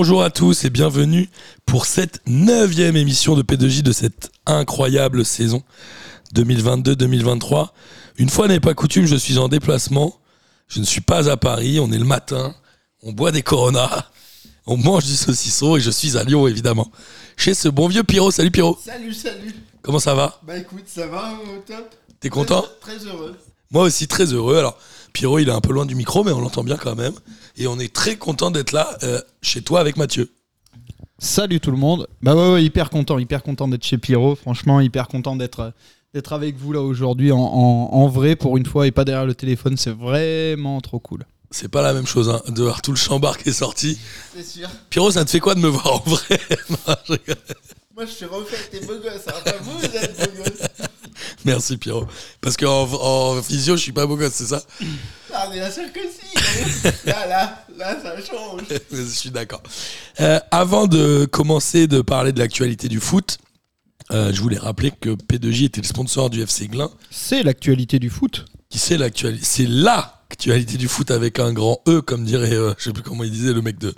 Bonjour à tous et bienvenue pour cette neuvième émission de P2J de cette incroyable saison 2022-2023. Une fois n'est pas coutume, je suis en déplacement. Je ne suis pas à Paris, on est le matin, on boit des coronas, on mange du saucisson et je suis à Lyon évidemment. Chez ce bon vieux Pierrot. Salut Pierrot. Salut, salut. Comment ça va? Bah écoute, ça va au top. T'es content? Très, heureux. Moi aussi très heureux. Alors Pierrot il est un peu loin du micro mais on l'entend bien quand même. Et on est très content d'être là euh, chez toi avec Mathieu. Salut tout le monde. Bah ouais, ouais, hyper content, hyper content d'être chez Pierrot. Franchement, hyper content d'être d'être avec vous là aujourd'hui en, en- en vrai pour une fois et pas derrière le téléphone. C'est vraiment trop cool. C'est pas la même chose hein, de voir tout le chambard qui est sorti. C'est sûr. Pierrot ça te fait quoi de me voir en vrai? Non, je rigole. Moi je suis refait avec tes beaux gosses. hein. Enfin, vous, vous êtes beaux gosses. Merci Pierrot. Parce qu'en en physio je suis pas beau gosse c'est ça Ah, bien sûr que si. Là, là, là, ça change. Je suis d'accord. Euh, avant de commencer de parler de l'actualité du foot, euh, je voulais rappeler que P2J était le sponsor du FC Glin. C'est l'actualité du foot. Qui c'est l'actualité C'est l'actualité du foot avec un grand E, comme dirait, euh, je sais plus comment il disait le mec de,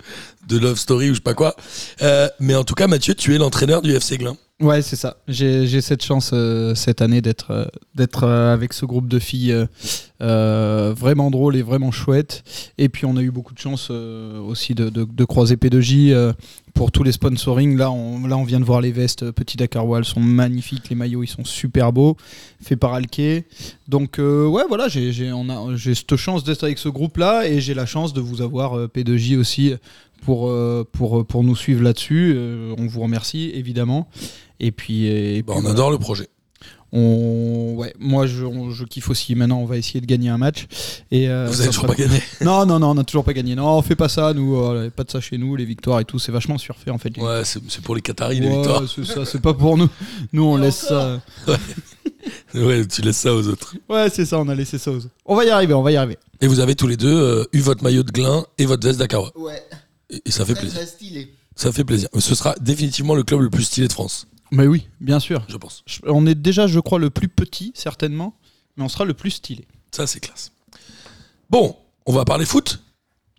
de Love Story ou je sais pas quoi. Euh, mais en tout cas, Mathieu, tu es l'entraîneur du FC Glin. Ouais, c'est ça. J'ai cette chance euh, cette année d'être euh, d'être euh, avec ce groupe de filles vraiment drôle et vraiment chouette. Et puis on a eu beaucoup de chance aussi de, de- de croiser P2J euh, pour tous les sponsoring. Là on, là, on vient de voir les vestes euh, Petit Dakar Wall sont magnifiques. Les maillots, ils sont super beaux, faits par Alke. Donc euh, ouais, voilà, j'ai j'ai- on a- j'ai cette chance d'être avec ce groupe-là et j'ai la chance de vous avoir euh, P2J aussi pour, pour, pour nous suivre là-dessus. On vous remercie évidemment. Et puis, et Bah, on voilà. adore le projet. On, ouais, moi je, on- je kiffe aussi. Maintenant, on va essayer de gagner un match. Et euh, Vous ça avez toujours pas gagné Non, non, non, on n'a toujours pas gagné. Non, on fait pas ça, nous. euh, pas de ça chez nous, les victoires et tout. C'est vachement surfait en fait. Ouais, c'est pour les Qataris, les Ouais, victoires. c'est ça, c'est pas pour nous. Nous, on Et laisse ça. Ouais, tu laisses ça aux autres. Ouais, c'est ça, on a laissé ça aux autres. On va y arriver, on va y arriver. Et vous avez tous les deux euh, eu votre maillot de Glin et votre veste Dakawa. Ouais. Et, et ça fait plaisir. très stylé. Ça fait plaisir. Ce sera définitivement le club le plus stylé de France, Mais oui, bien sûr. je pense. Je- On est déjà, je crois, le plus petit, certainement. Mais on sera le plus stylé. Ça, c'est classe. Bon, on va parler foot.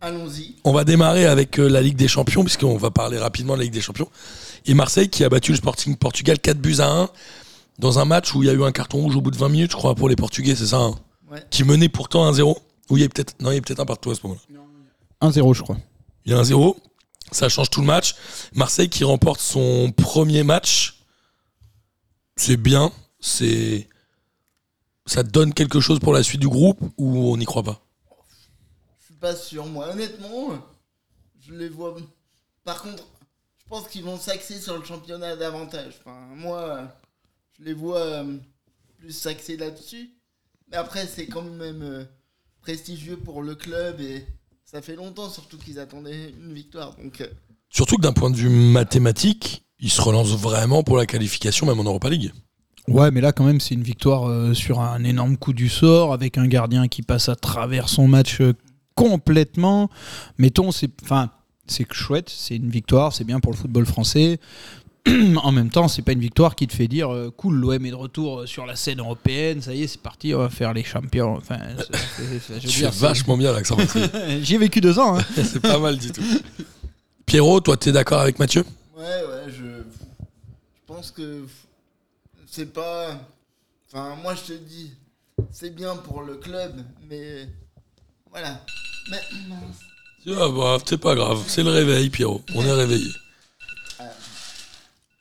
Allons-y. On va démarrer avec euh, la Ligue des Champions, puisqu'on va parler rapidement de la Ligue des Champions. Et Marseille qui a battu le Sporting Portugal 4 buts à 1 dans un match où il y a eu un carton rouge au bout de 20 minutes, je crois, pour les Portugais, c'est ça hein Ouais. Qui menait pourtant 1-0. Ou il y a peut-être non, il y a peut-être un partout à ce moment-là. 1-0, je crois. Il y a un 0. Ça change tout le match. Marseille qui remporte son premier match. C'est bien. C'est. Ça donne quelque chose pour la suite du groupe ou on n'y croit pas? Je suis pas sûr, moi. Honnêtement, je les vois. Par contre, je pense qu'ils vont s'axer sur le championnat davantage. Enfin, moi, je les vois euh, plus s'axer là-dessus. Mais après, c'est quand même euh, prestigieux pour le club et ça fait longtemps surtout qu'ils attendaient une victoire. Donc, euh, Surtout que d'un point de vue mathématique, ils se relancent vraiment pour la qualification, même en Europa League. Ouais, mais là, quand même, c'est une victoire euh, sur un énorme coup du sort, avec un gardien qui passe à travers son match euh, complètement. Mettons, c'est, enfin, c'est chouette, c'est une victoire, c'est bien pour le football français. en même temps, c'est pas une victoire qui te fait dire euh, cool, l'OM est de retour sur la scène européenne, ça y est, c'est parti, on va faire les champions. Enfin, je Tu vachement bien l'accent. J'y ai vécu deux ans. hein. c'est pas mal du tout. Pierrot, toi, t'es d'accord avec Mathieu? Ouais, ouais, je, je pense que c'est pas. Enfin, moi je te dis, c'est bien pour le club, mais voilà. Mais Ah bah, c'est pas grave, c'est le réveil, Pierrot. On est réveillé.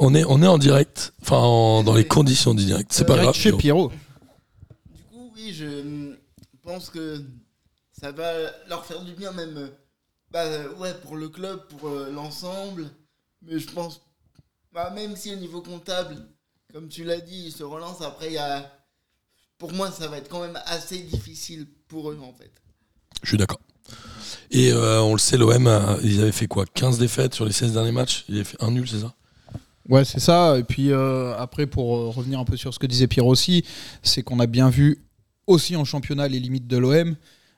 On est, on est en direct, enfin en- dans les conditions du direct. C'est pas Direct grave. chez Pierrot. Pierrot. du coup, oui, je pense que ça va leur faire du bien, même. euh, Bah ouais, pour le club, pour euh, l'ensemble. Mais je pense, bah, même si au niveau comptable, comme tu l'as dit, ils se relancent, après il y a. Pour moi, ça va être quand même assez difficile pour eux en fait. Je suis d'accord. Et euh, on le sait, l'OM, a- ils avaient fait quoi? 15 défaites sur les 16 derniers matchs? Ils avaient fait un nul, c'est ça? Ouais, c'est ça. Et puis euh, après, pour euh, revenir un peu sur ce que disait Pierre aussi, c'est qu'on a bien vu aussi en championnat les limites de l'OM.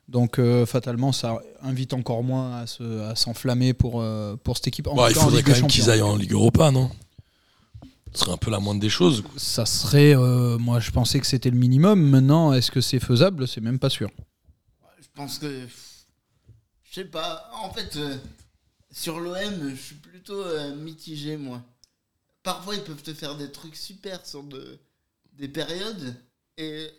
Donc euh, fatalement, ça invite encore moins à se- à s'enflammer pour, euh, pour cette équipe. En Bah, Il en faudrait Ligue quand même qu'ils aillent en Ligue Europa, non? Ce serait un peu la moindre des choses. Ça serait, euh, moi je pensais que c'était le minimum. Maintenant, est-ce que c'est faisable? C'est même pas sûr. Je pense que. Je sais pas. En fait, euh, Sur l'OM, je suis plutôt euh, mitigé, moi. Parfois, ils peuvent te faire des trucs super sur de, des périodes et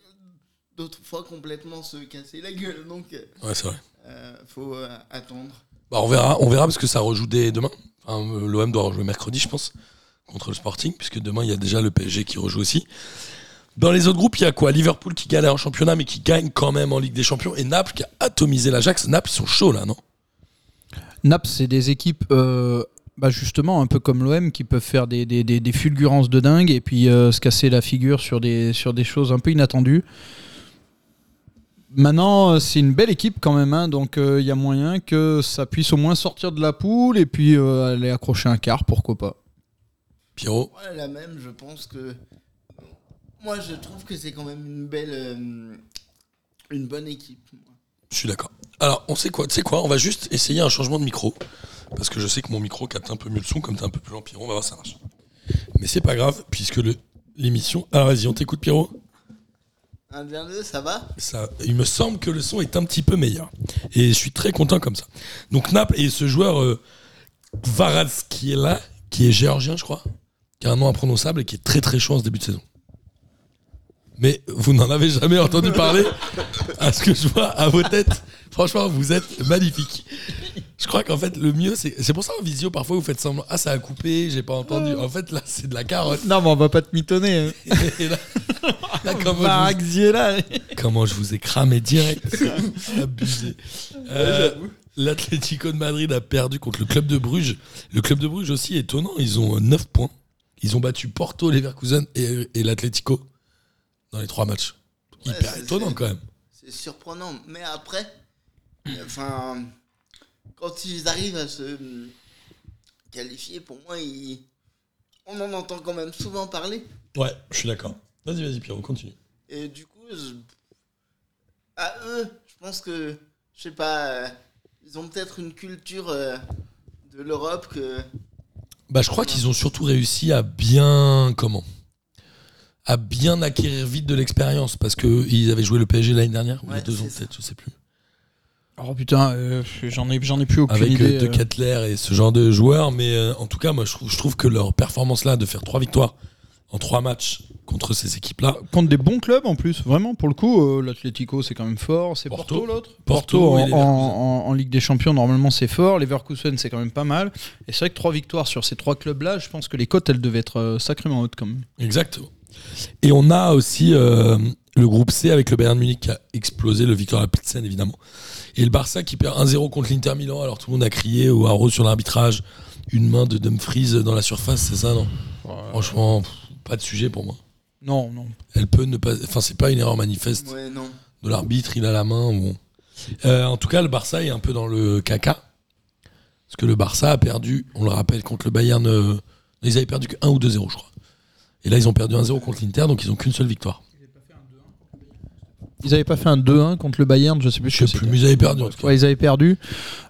d'autres fois complètement se casser la gueule. Donc, euh, Ouais, c'est vrai. euh, faut euh, attendre. Bah, on verra, on verra parce que ça rejoue dès demain. Enfin, L'OM doit rejouer mercredi, je pense, contre le Sporting, puisque demain il y a déjà le PSG qui rejoue aussi. Dans les autres groupes, il y a quoi? Liverpool qui galère en championnat, mais qui gagne quand même en Ligue des Champions, et Naples qui a atomisé l'Ajax. Naples, ils sont chauds là, non? Naples, c'est des équipes, euh, bah justement, un peu comme l'OM, qui peuvent faire des, des, des- des fulgurances de dingue et puis euh, se casser la figure sur des, sur des choses un peu inattendues. Maintenant, euh, c'est une belle équipe quand même, hein, donc euh, il y a moyen que ça puisse au moins sortir de la poule et puis euh, aller accrocher un quart, pourquoi pas. Pierrot? Ouais, la même, je pense que. Moi, je trouve que c'est quand même une belle. euh, une bonne équipe. moi. Je suis d'accord. Alors, on sait quoi Tu sais quoi? On va juste essayer un changement de micro. Parce que je sais que mon micro capte un peu mieux le son, comme t'es un peu plus lent, Pierrot. On va voir si ça marche. Mais c'est pas grave, puisque le- l'émission. Alors, vas-y, on t'écoute, Pierrot. Bien deux, ça va? Ça, il me semble que le son est un petit peu meilleur. Et je suis très content comme ça. Donc Naples et ce joueur euh, Kvaratskhelia, qui est géorgien, je crois, qui a un nom imprononçable et qui est très très chaud en ce début de saison. Mais vous n'en avez jamais entendu parler à ce que je vois à vos têtes. Franchement, vous êtes magnifiques. Je crois qu'en fait, le mieux, c'est c'est pour ça en visio, parfois vous faites semblant. Ah, ça a coupé, j'ai pas entendu. En fait, là, c'est de la carotte. Non, mais on va pas te mitonner. hein. Et là, là, comment, je vous, comment je vous ai cramé direct. Abusé. Euh, L'Atlético de Madrid a perdu contre le club de Bruges. Le club de Bruges aussi étonnant, ils ont 9 points. Ils ont battu Porto, Leverkusen et, et l'Atlético dans les trois matchs. Ouais, Hyper c'est- étonnant quand même. C'est surprenant. Mais après, enfin, quand ils arrivent à se hum, qualifier, pour moi, ils- on en entend quand même souvent parler. Ouais, je suis d'accord. Vas-y, vas-y, Pierrot, continue. Et du coup, je- à eux, je pense que, je sais pas, euh, ils ont peut-être une culture euh, de l'Europe que. Bah, je crois qu'ils ont surtout réussi à bien. Comment? À bien acquérir vite de l'expérience parce qu'ils avaient joué le PSG l'année dernière, ou deux ans peut-être, je sais plus. Oh putain, euh, j'en ai, j'en ai plus aucune avec idée. euh, De euh. Kettler et ce genre de joueurs. Mais euh, en tout cas, moi, je trouve, je trouve que leur performance là, de faire trois victoires en trois matchs contre ces équipes-là, Contre des bons clubs en plus, vraiment pour le coup, euh, l'Atlético c'est quand même fort, c'est Porto. Porto, l'autre. Porto en, en- en Ligue des Champions normalement c'est fort, Leverkusen c'est quand même pas mal. Et c'est vrai que trois victoires sur ces trois clubs-là, je pense que les cotes elles devaient être sacrément hautes quand même. exactement. Et on a aussi euh, le groupe C avec le Bayern Munich qui a explosé, le Victoria Pilsen évidemment. Et le Barça qui perd 1-0 contre l'Inter Milan. Alors tout le monde a crié au haro sur l'arbitrage. Une main de Dumfries dans la surface, c'est ça, non? Franchement, pff, pas de sujet pour moi. Non, non. Elle peut ne pas. Enfin, c'est pas une erreur manifeste. Ouais, non. de l'arbitre, il a la main. Bon. Euh, en tout cas, le Barça est un peu dans le caca. Parce que le Barça a perdu, on le rappelle, contre le Bayern. euh, ils avaient perdu que 1 ou 2-0, je crois. Et là, ils ont perdu 1-0 contre l'Inter, donc ils n'ont qu'une seule victoire. Ils avaient pas fait un 2-1 contre le Bayern, je sais plus. Je sais plus, mais ils avaient perdu en tout cas. Ouais, ils avaient perdu.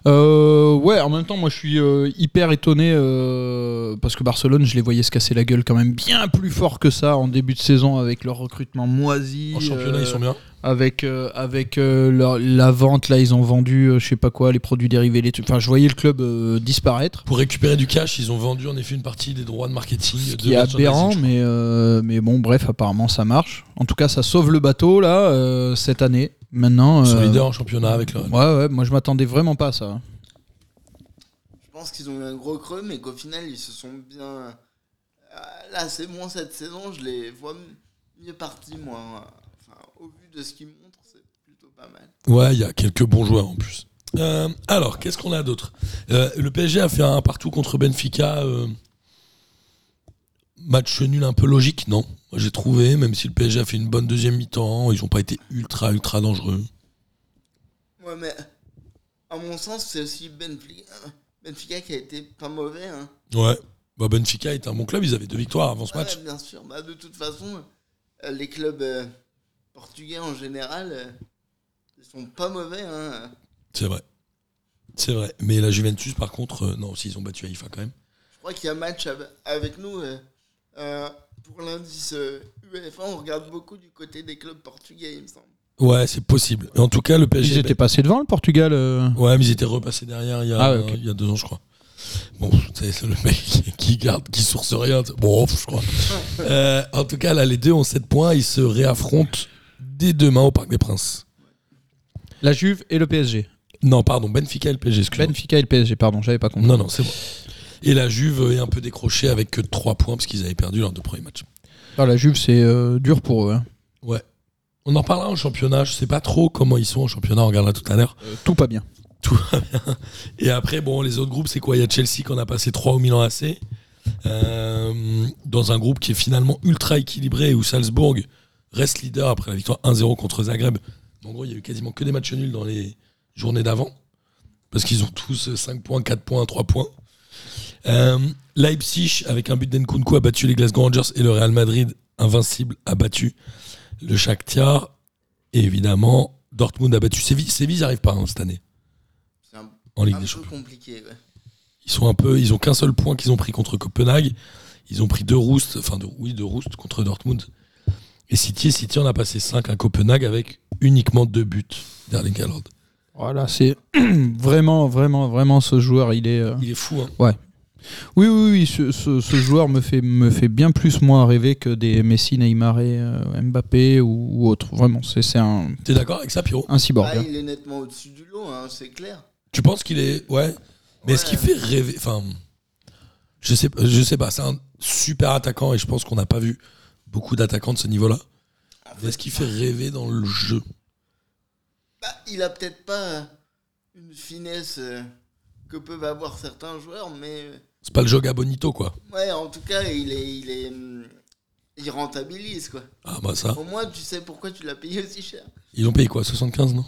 Euh, ouais, en même temps, moi je suis euh, hyper étonné euh, parce que Barcelone, je les voyais se casser la gueule quand même bien plus fort que ça en début de saison avec leur recrutement moisi. En championnat, euh, ils sont bien. Avec euh, avec euh, leur- la vente là ils ont vendu euh, je sais pas quoi les produits dérivés les trucs enfin je voyais le club euh, disparaître Pour récupérer du cash, ils ont vendu en effet une partie des droits de marketing. ce de qui est merchandising, aberrant mais euh, mais bon bref apparemment ça marche en tout cas ça sauve le bateau là euh, cette année maintenant Ils sont euh, leaders en championnat avec leur. ouais ouais moi je m'attendais vraiment pas à ça Je pense qu'ils ont eu un gros creux, mais qu'au final, ils se sont bien. Là, c'est bon cette saison, je les vois mieux partis, moi. De ce qu'ils montrent, c'est plutôt pas mal. Ouais, il y a quelques bons joueurs en plus. Euh, alors, qu'est-ce qu'on a d'autre? Euh, Le PSG a fait un partout contre Benfica. euh, match nul un peu logique, non? J'ai trouvé, même si le PSG a fait une bonne deuxième mi-temps, ils n'ont pas été ultra, ultra dangereux. Ouais, mais à mon sens, c'est aussi Benfica, Benfica qui a été pas mauvais. Hein. Ouais. Bah, Benfica est un bon club, ils avaient deux victoires avant ce Ouais, match. bien sûr. Bah, de toute façon, les clubs portugais en général, euh, ils sont pas mauvais. Hein. C'est vrai. C'est vrai. Mais la Juventus, par contre, euh, non, aussi, ils ont battu Haïfa quand même. Je crois qu'il y a un match av- avec nous. euh, euh, pour l'indice euh, UEFA, on regarde beaucoup du côté des clubs portugais, il me semble. Ouais, c'est possible. En tout cas, le PSG. ils étaient passés devant le Portugal euh. Ouais, mais ils étaient repassés derrière il y a, Ah il y a deux ans, je crois. Bon, c'est le mec qui- qui garde, qui source rien. Bon, je crois. Euh, en tout cas, là, les deux ont 7 points. Ils se réaffrontent dès demain au Parc des Princes. La Juve et le PSG. Non, pardon, Benfica et le PSG, excuse-moi. Benfica et le PSG, pardon, j'avais pas compris. Non, non, c'est bon. Et la Juve est un peu décrochée avec que 3 points parce qu'ils avaient perdu leurs deux premiers matchs. Ah, la Juve, c'est euh, dur pour eux. hein. Ouais. On en parlera en championnat. Je sais pas trop comment ils sont en championnat. On regardera tout à l'heure. Euh, tout pas bien. Tout va bien. Et après, bon, les autres groupes, c'est quoi? Il y a Chelsea qu'on a passé 3 au Milan AC. Euh, dans un groupe qui est finalement ultra équilibré où Salzbourg reste leader après la victoire 1-0 contre Zagreb. En gros, il y a eu quasiment que des matchs nuls dans les journées d'avant. Parce qu'ils ont tous 5 points, 4 points, 3 points. Euh, Leipzig, avec un but d'Enkunku, a battu les Glasgow Rangers et le Real Madrid, invincible, a battu le Shakhtar. Et évidemment, Dortmund a battu Séville. Séville, ils n'arrivent pas hein, cette année C'est un, en Ligue un des peu Champions. compliqué. ouais. Ils sont un peu, ils ont qu'un seul point qu'ils ont pris contre Copenhague. Ils ont pris deux roustes, enfin deux, oui deux roustes contre Dortmund. Et City, City en a passé 5 à Copenhague avec uniquement deux buts d'Erling Haaland. Voilà, c'est vraiment, vraiment, vraiment ce joueur. Il est. euh, Il est fou, hein. Oui, oui, oui. Ce, ce- ce joueur me fait, me fait bien plus moi rêver que des Messi, Neymar et euh, Mbappé ou, ou autre. Vraiment, c'est c'est un, T'es d'accord avec ça, Pierrot? un cyborg. Ah, hein. il est nettement au-dessus du lot, hein, c'est clair. Tu penses qu'il est, ouais. Mais est-ce Ouais. qu'il fait rêver Enfin, je sais, je sais pas. C'est un super attaquant et je pense qu'on n'a pas vu beaucoup d'attaquants de ce niveau-là. Est-ce qu'il fait rêver dans le jeu bah, il a peut-être pas euh, une finesse euh, que peuvent avoir certains joueurs, mais euh, C'est pas le jeu Bonito, quoi. ouais, en tout cas, il est, il est, hum, il rentabilise quoi. Ah bah ça. Au moins, tu sais pourquoi tu l'as payé aussi cher. Ils ont payé quoi 75, non?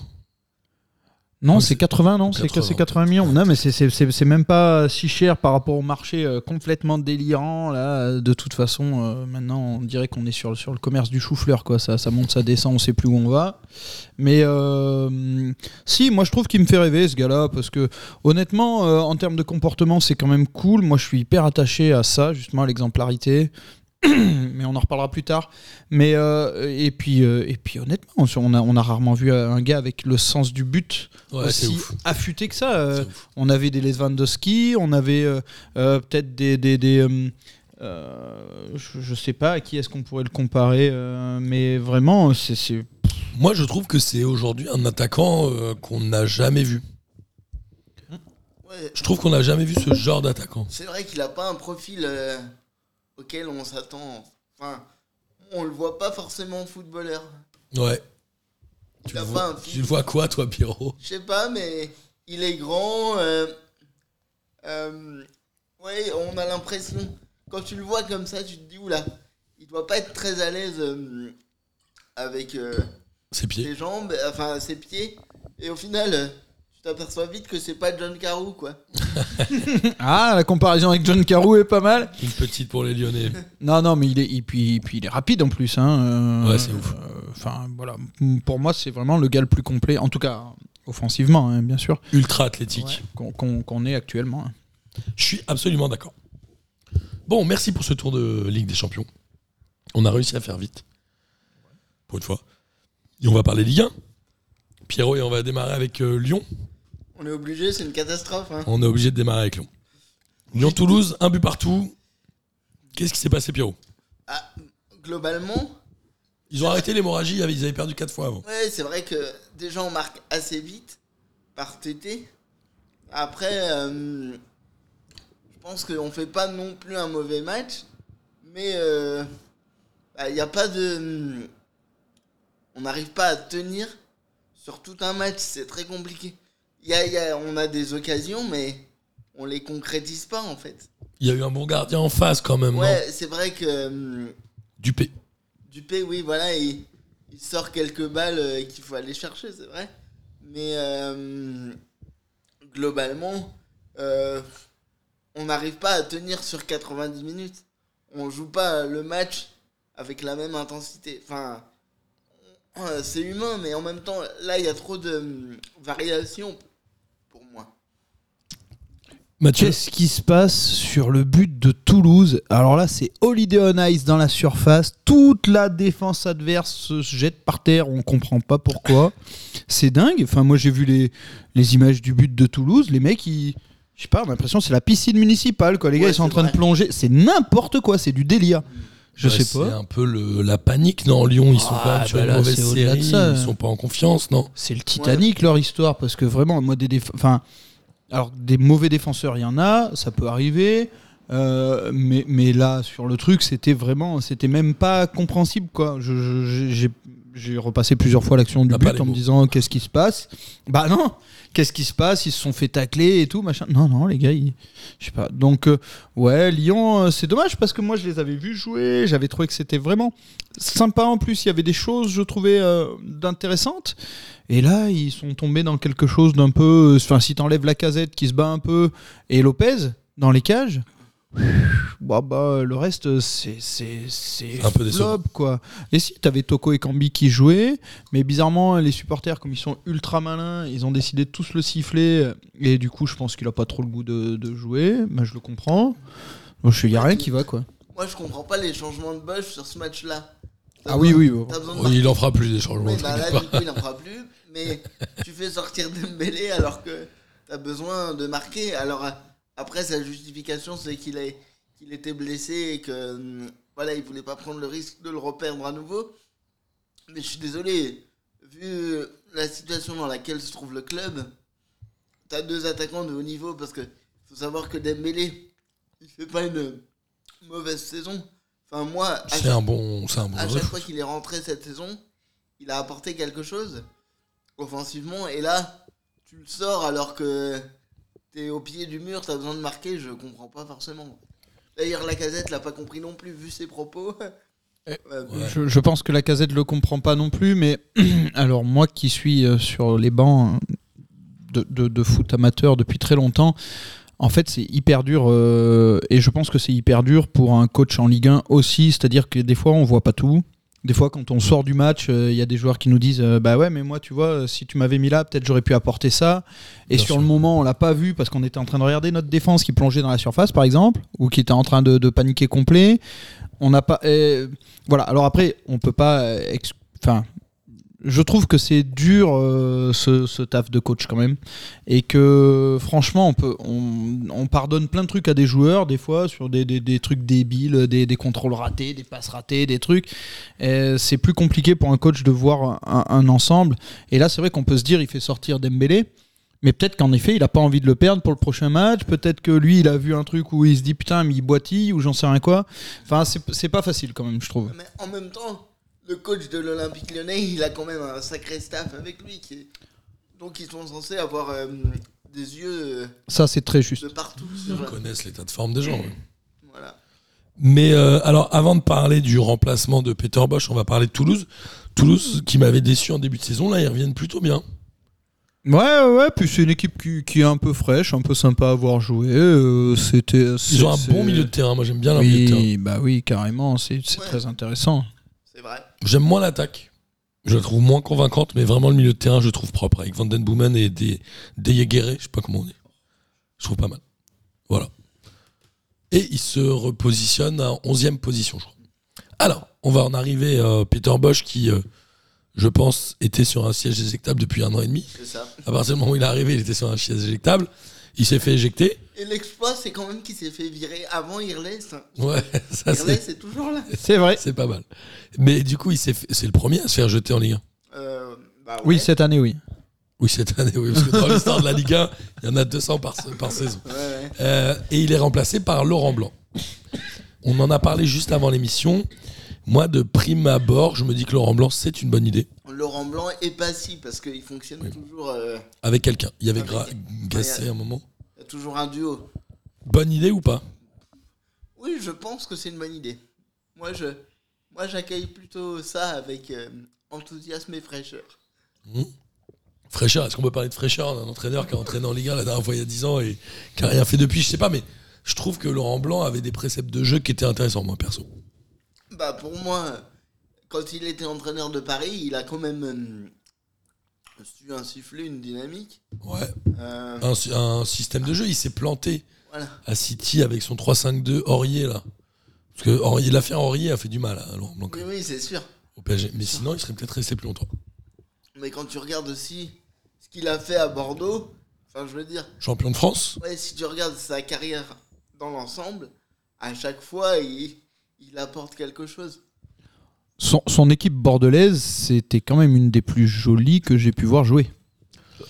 Non, c'est c'est 80, non C'est 80. c'est 80 millions. Non, mais c'est- même pas si cher par rapport au marché euh, complètement délirant. Là, de toute façon, euh, maintenant, on dirait qu'on est sur, sur le commerce du chou-fleur. quoi. Ça, ça monte, ça descend, on sait plus où on va. Mais euh, si, moi, je trouve qu'il me fait rêver, ce gars-là, parce que honnêtement, en termes de comportement, c'est quand même cool. Moi, je suis hyper attaché à ça, justement, à l'exemplarité. mais on en reparlera plus tard. Mais euh, et puis euh, et puis honnêtement, on a on a rarement vu un gars avec le sens du but Ouais, aussi affûté que ça. Euh, on avait des Lewandowski, on avait euh, euh, peut-être des des, des, euh, euh, je, je sais pas à qui est-ce qu'on pourrait le comparer, euh, mais vraiment c'est Moi, je trouve que c'est aujourd'hui un attaquant euh, qu'on n'a jamais vu. Ouais, Je trouve qu'on n'a jamais vu ce genre d'attaquant. c'est vrai qu'il a pas un profil euh, auquel on s'attend. Enfin, on le voit pas forcément footballeur. Ouais. Tu le, vois, un tu physique. le vois quoi, toi, Pierrot Je sais pas, mais il est grand. euh, euh, ouais, on a l'impression. Quand tu le vois comme ça, tu te dis, oula, il doit pas être très à l'aise euh, avec Ses pieds. ses jambes, enfin ses pieds. Et au final, t'aperçois vite que c'est pas John Carew, quoi. ah la comparaison avec John Carew est pas mal. Une petite pour les Lyonnais. Non non mais il est et puis, et puis il est rapide en plus hein. euh, Ouais, c'est ouf. euh, Enfin voilà, pour moi c'est vraiment le gars le plus complet, en tout cas offensivement hein, bien sûr, Ultra athlétique. qu'on qu'on- qu'on est actuellement. hein. Je suis absolument d'accord. Bon, merci pour ce tour de Ligue des Champions. On a réussi à faire vite. Pour une fois. Et on va parler Ligue 1. Pierrot, et on va démarrer avec euh, Lyon. On est obligé, c'est une catastrophe. Hein. On est obligé de démarrer avec Lyon. Lyon-Toulouse, un but partout. Qu'est-ce qui s'est passé, Pierrot? Ah, globalement, Ils ont arrêté l'hémorragie, ils avaient perdu 4 fois avant. Ouais, c'est vrai que déjà on marque assez vite par TT. Après, euh, je pense qu'on fait pas non plus un mauvais match, mais il n'y a pas de. On n'arrive pas à tenir sur tout un match, c'est très compliqué. Y a, y a- on a des occasions, mais on les concrétise pas en fait. Il y a eu un bon gardien en face quand même, Ouais, c'est vrai que. hum, Dupé. Dupé, oui, voilà, il, il sort quelques balles euh, qu'il faut aller chercher, c'est vrai. Mais euh, globalement, euh, on n'arrive pas à tenir sur 90 minutes. On joue pas le match avec la même intensité. Enfin, euh, c'est humain, mais en même temps, là, il y a trop de hum, variations. Mathieu Qu'est-ce qui se passe sur le but de Toulouse Alors là, c'est Holiday on Ice dans la surface. Toute la défense adverse se jette par terre. On comprend pas pourquoi. C'est dingue. Enfin, moi, j'ai vu les, les images du but de Toulouse. Les mecs, ils, Je sais pas, on a l'impression que c'est la piscine municipale, quoi. Les gars, Ouais, ils sont en c'est train de plonger. C'est n'importe quoi, c'est du délire. Je Ouais, sais C'est pas. un peu le, la panique, non Lyon, ils sont Ah, quand même sur bah une là, mauvaise c'est série, ils sont pas en confiance, non C'est le Titanic leur histoire parce que vraiment moi des déf- enfin alors des mauvais défenseurs il y en a ça peut arriver euh, mais, mais là sur le truc c'était vraiment c'était même pas compréhensible quoi. J'ai repassé plusieurs fois l'action du T'as pas but en me disant qu'est-ce qui se passe? Bah non! Qu'est-ce qui se passe? Ils se sont fait tacler et tout machin. Non non les gars ils- je sais pas. Donc euh, ouais Lyon euh, c'est dommage parce que moi je les avais vus jouer. J'avais trouvé que c'était vraiment sympa. En plus il y avait des choses je trouvais d'intéressantes. Et là, ils sont tombés dans quelque chose d'un peu. Enfin, si t'enlèves la casette qui se bat un peu et Lopez dans les cages, bah, bah, le reste, c'est. C'est c'est Un peu flop, quoi. Et si, t'avais Toko et Kambi qui jouaient, mais bizarrement, les supporters, comme ils sont ultra malins, ils ont décidé de tous le siffler. Et du coup, je pense qu'il a pas trop le goût de, de jouer. Mais je le comprends. Donc, je il y a rien qui va, quoi. Moi, je comprends pas les changements de Bush sur ce match-là. Ah oui, oui. bon. De il en fera plus des changements. Oui, bah là, t'inquiète du pas. coup, il n'en fera plus. Mais tu fais sortir Dembélé alors que t'as besoin de marquer. Alors, après, sa justification, c'est qu'il était blessé et que hum, voilà, il voulait pas prendre le risque de le reperdre à nouveau. Mais je suis désolé, vu la situation dans laquelle se trouve le club, t'as deux attaquants de haut niveau parce que faut savoir que Dembélé, il fait pas une mauvaise saison. Enfin, moi, C'est un bon, c'est un bon à chaque fois qu'il est rentré cette saison, il a apporté quelque chose offensivement. Et là, tu le sors alors que t'es au pied du mur, t'as besoin de marquer. Je comprends pas forcément. D'ailleurs, la casette l'a pas compris non plus, vu ses propos. Ouais, Ouais. Je, je pense que la casette le comprend pas non plus, mais alors moi qui suis euh, sur les bancs euh, de, de- de foot amateur depuis très longtemps, en fait c'est hyper dur euh, et je pense que c'est hyper dur pour un coach en Ligue 1 aussi, c'est-à-dire que des fois on voit pas tout. Des fois, quand on sort du match, euh, il y a des joueurs qui nous disent euh, Bah ouais, mais moi, tu vois, euh, si tu m'avais mis là, peut-être j'aurais pu apporter ça. Et Bien sur sûr. le moment, on l'a pas vu parce qu'on était en train de regarder notre défense qui plongeait dans la surface, par exemple, ou qui était en train de, de paniquer complet. On n'a pas. euh, voilà. Alors après, on peut pas. Enfin, je trouve que c'est dur euh, ce, taf de coach quand même, et que franchement, on peut, on, on pardonne plein de trucs à des joueurs des fois sur des, des- trucs débiles, des, contrôles ratés, des passes ratées, des trucs. C'est plus compliqué pour un coach de voir un, ensemble. Et là, c'est vrai qu'on peut se dire, il fait sortir Dembélé. Mais peut-être qu'en effet, il a pas envie de le perdre pour le prochain match. Peut-être que lui, il a vu un truc où il se dit putain, mais il boitille ou j'en sais rien quoi. Enfin, c'est pas facile quand même, je trouve. Mais en même temps, le coach de l'Olympique lyonnais, il a quand même un sacré staff avec lui. Qui est... Donc, ils sont censés avoir euh, des yeux euh, Ça, c'est très juste. de partout. Ils connaissent l'état de forme des gens. ouais. Voilà. Mais euh, alors, avant de parler du remplacement de Peter Bosch, on va parler de Toulouse. Toulouse, qui m'avait déçu en début de saison, là, ils reviennent plutôt bien. Ouais, ouais, ouais, puis c'est une équipe qui, qui est un peu fraîche, un peu sympa à voir jouer. euh, C'était. Ils ont un bon milieu de terrain. Moi, j'aime bien leur milieu de terrain. Oui, bah oui, carrément. C'est c'est Ouais. très intéressant. C'est vrai. J'aime moins l'attaque. Je la trouve moins convaincante, mais vraiment le milieu de terrain, je le trouve propre. Avec Van Den Boomen et des, des Yegueré, je sais pas comment on dit. Je trouve pas mal. Voilà. Et il se repositionne en 11e position, je crois. Alors, on va en arriver à Peter Bosch qui, euh, je pense, était sur un siège éjectable depuis un an et demi. C'est ça. À partir du moment où il est arrivé, il était sur un siège éjectable. Il s'est fait éjecter. Et l'exploit, c'est quand même qu'il s'est fait virer avant Irles. Ouais, ça Irles c'est, est toujours là. C'est vrai. c'est pas mal. Mais du coup, il s'est fait- c'est le premier à se faire jeter en Ligue 1. Euh, bah Oui, cette année, oui. Oui, cette année, oui, parce que dans l'histoire de la Ligue 1, il y en a 200 par, par saison. Ouais, ouais. Euh, et il est remplacé par Laurent Blanc. On en a parlé juste avant l'émission. Moi, de prime abord, je me dis que Laurent Blanc, c'est une bonne idée. Laurent Blanc est pas si parce qu'il fonctionne Oui. toujours. euh, Avec quelqu'un. Il y avait Gra- Gasset à un moment. il y a toujours un duo. Bonne idée ou pas? Oui, je pense que c'est une bonne idée. Moi, je, moi, j'accueille plutôt ça avec euh, enthousiasme et fraîcheur. Hmm Fraîcheur, est-ce qu'on peut parler de fraîcheur d'un entraîneur qui a entraîné en Ligue 1 la dernière fois il y a 10 ans et qui a rien fait depuis? Je sais pas, mais je trouve que Laurent Blanc avait des préceptes de jeu qui étaient intéressants, moi, perso. Bah, pour moi, quand il était entraîneur de Paris, il a quand même euh, su insuffler une dynamique. Ouais. Euh, Un, un système de jeu, il s'est planté voilà. à City avec son 3-5-2 Aurier, là. Parce que Aurier- l'affaire Aurier a fait du mal à Laurent Blanc Oui, oui, c'est sûr. au PSG. Mais sinon, il serait peut-être resté plus longtemps. Mais quand tu regardes aussi ce qu'il a fait à Bordeaux, Enfin, je veux dire, Champion de France ouais, si tu regardes sa carrière dans l'ensemble, à chaque fois, il, il apporte quelque chose. Son, équipe bordelaise, c'était quand même une des plus jolies que j'ai pu voir jouer.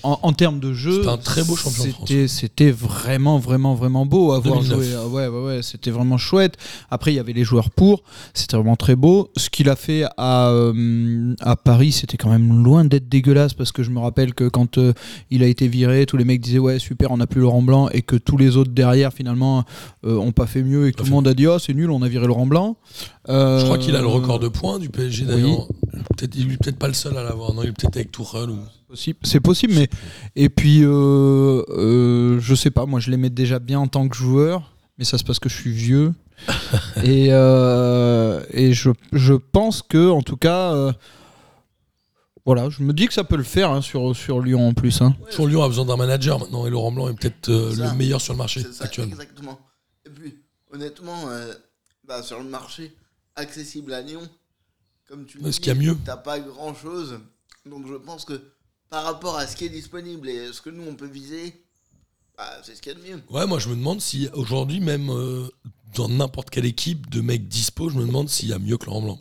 En, en termes de jeu, C'était un très beau champion de France. c'était- C'était vraiment, vraiment, vraiment beau à voir 2009. jouer. Ah Ouais, ouais, ouais, c'était vraiment chouette. Après, il y avait les joueurs pour. C'était vraiment très beau. Ce qu'il a fait à, euh, à Paris, c'était quand même loin d'être dégueulasse parce que je me rappelle que quand euh, il a été viré, tous les mecs disaient ouais super, on n'a plus Laurent Blanc et que tous les autres derrière finalement euh, ont pas fait mieux et que tout le monde a dit oh c'est nul, on a viré Laurent Blanc. Je crois qu'il a le record de points du PSG oui. Peut-être, il est peut-être pas le seul à l'avoir. Non, il est peut-être avec Tourelle ou. Possible, c'est possible, mais et puis euh, euh, je sais pas, moi je l'aimais déjà bien en tant que joueur, mais ça c'est parce que je suis vieux et euh, et je, je pense que en tout cas euh, voilà, je me dis que ça peut le faire hein, sur sur Lyon en plus. Hein. Sur Lyon a besoin d'un manager maintenant et Laurent Blanc est peut-être euh, le meilleur sur le marché C'est ça, actuellement. exactement. Et puis, honnêtement, euh, bah, sur le marché accessible à Lyon, comme tu le dis, qu'il y a mieux t'as pas grand chose. Donc je pense que par rapport à ce qui est disponible et ce que nous on peut viser, bah, c'est ce qu'il y a de mieux. Ouais, moi je me demande si aujourd'hui, même euh, dans n'importe quelle équipe de mecs dispo, je me demande s'il y a mieux que Laurent Blanc.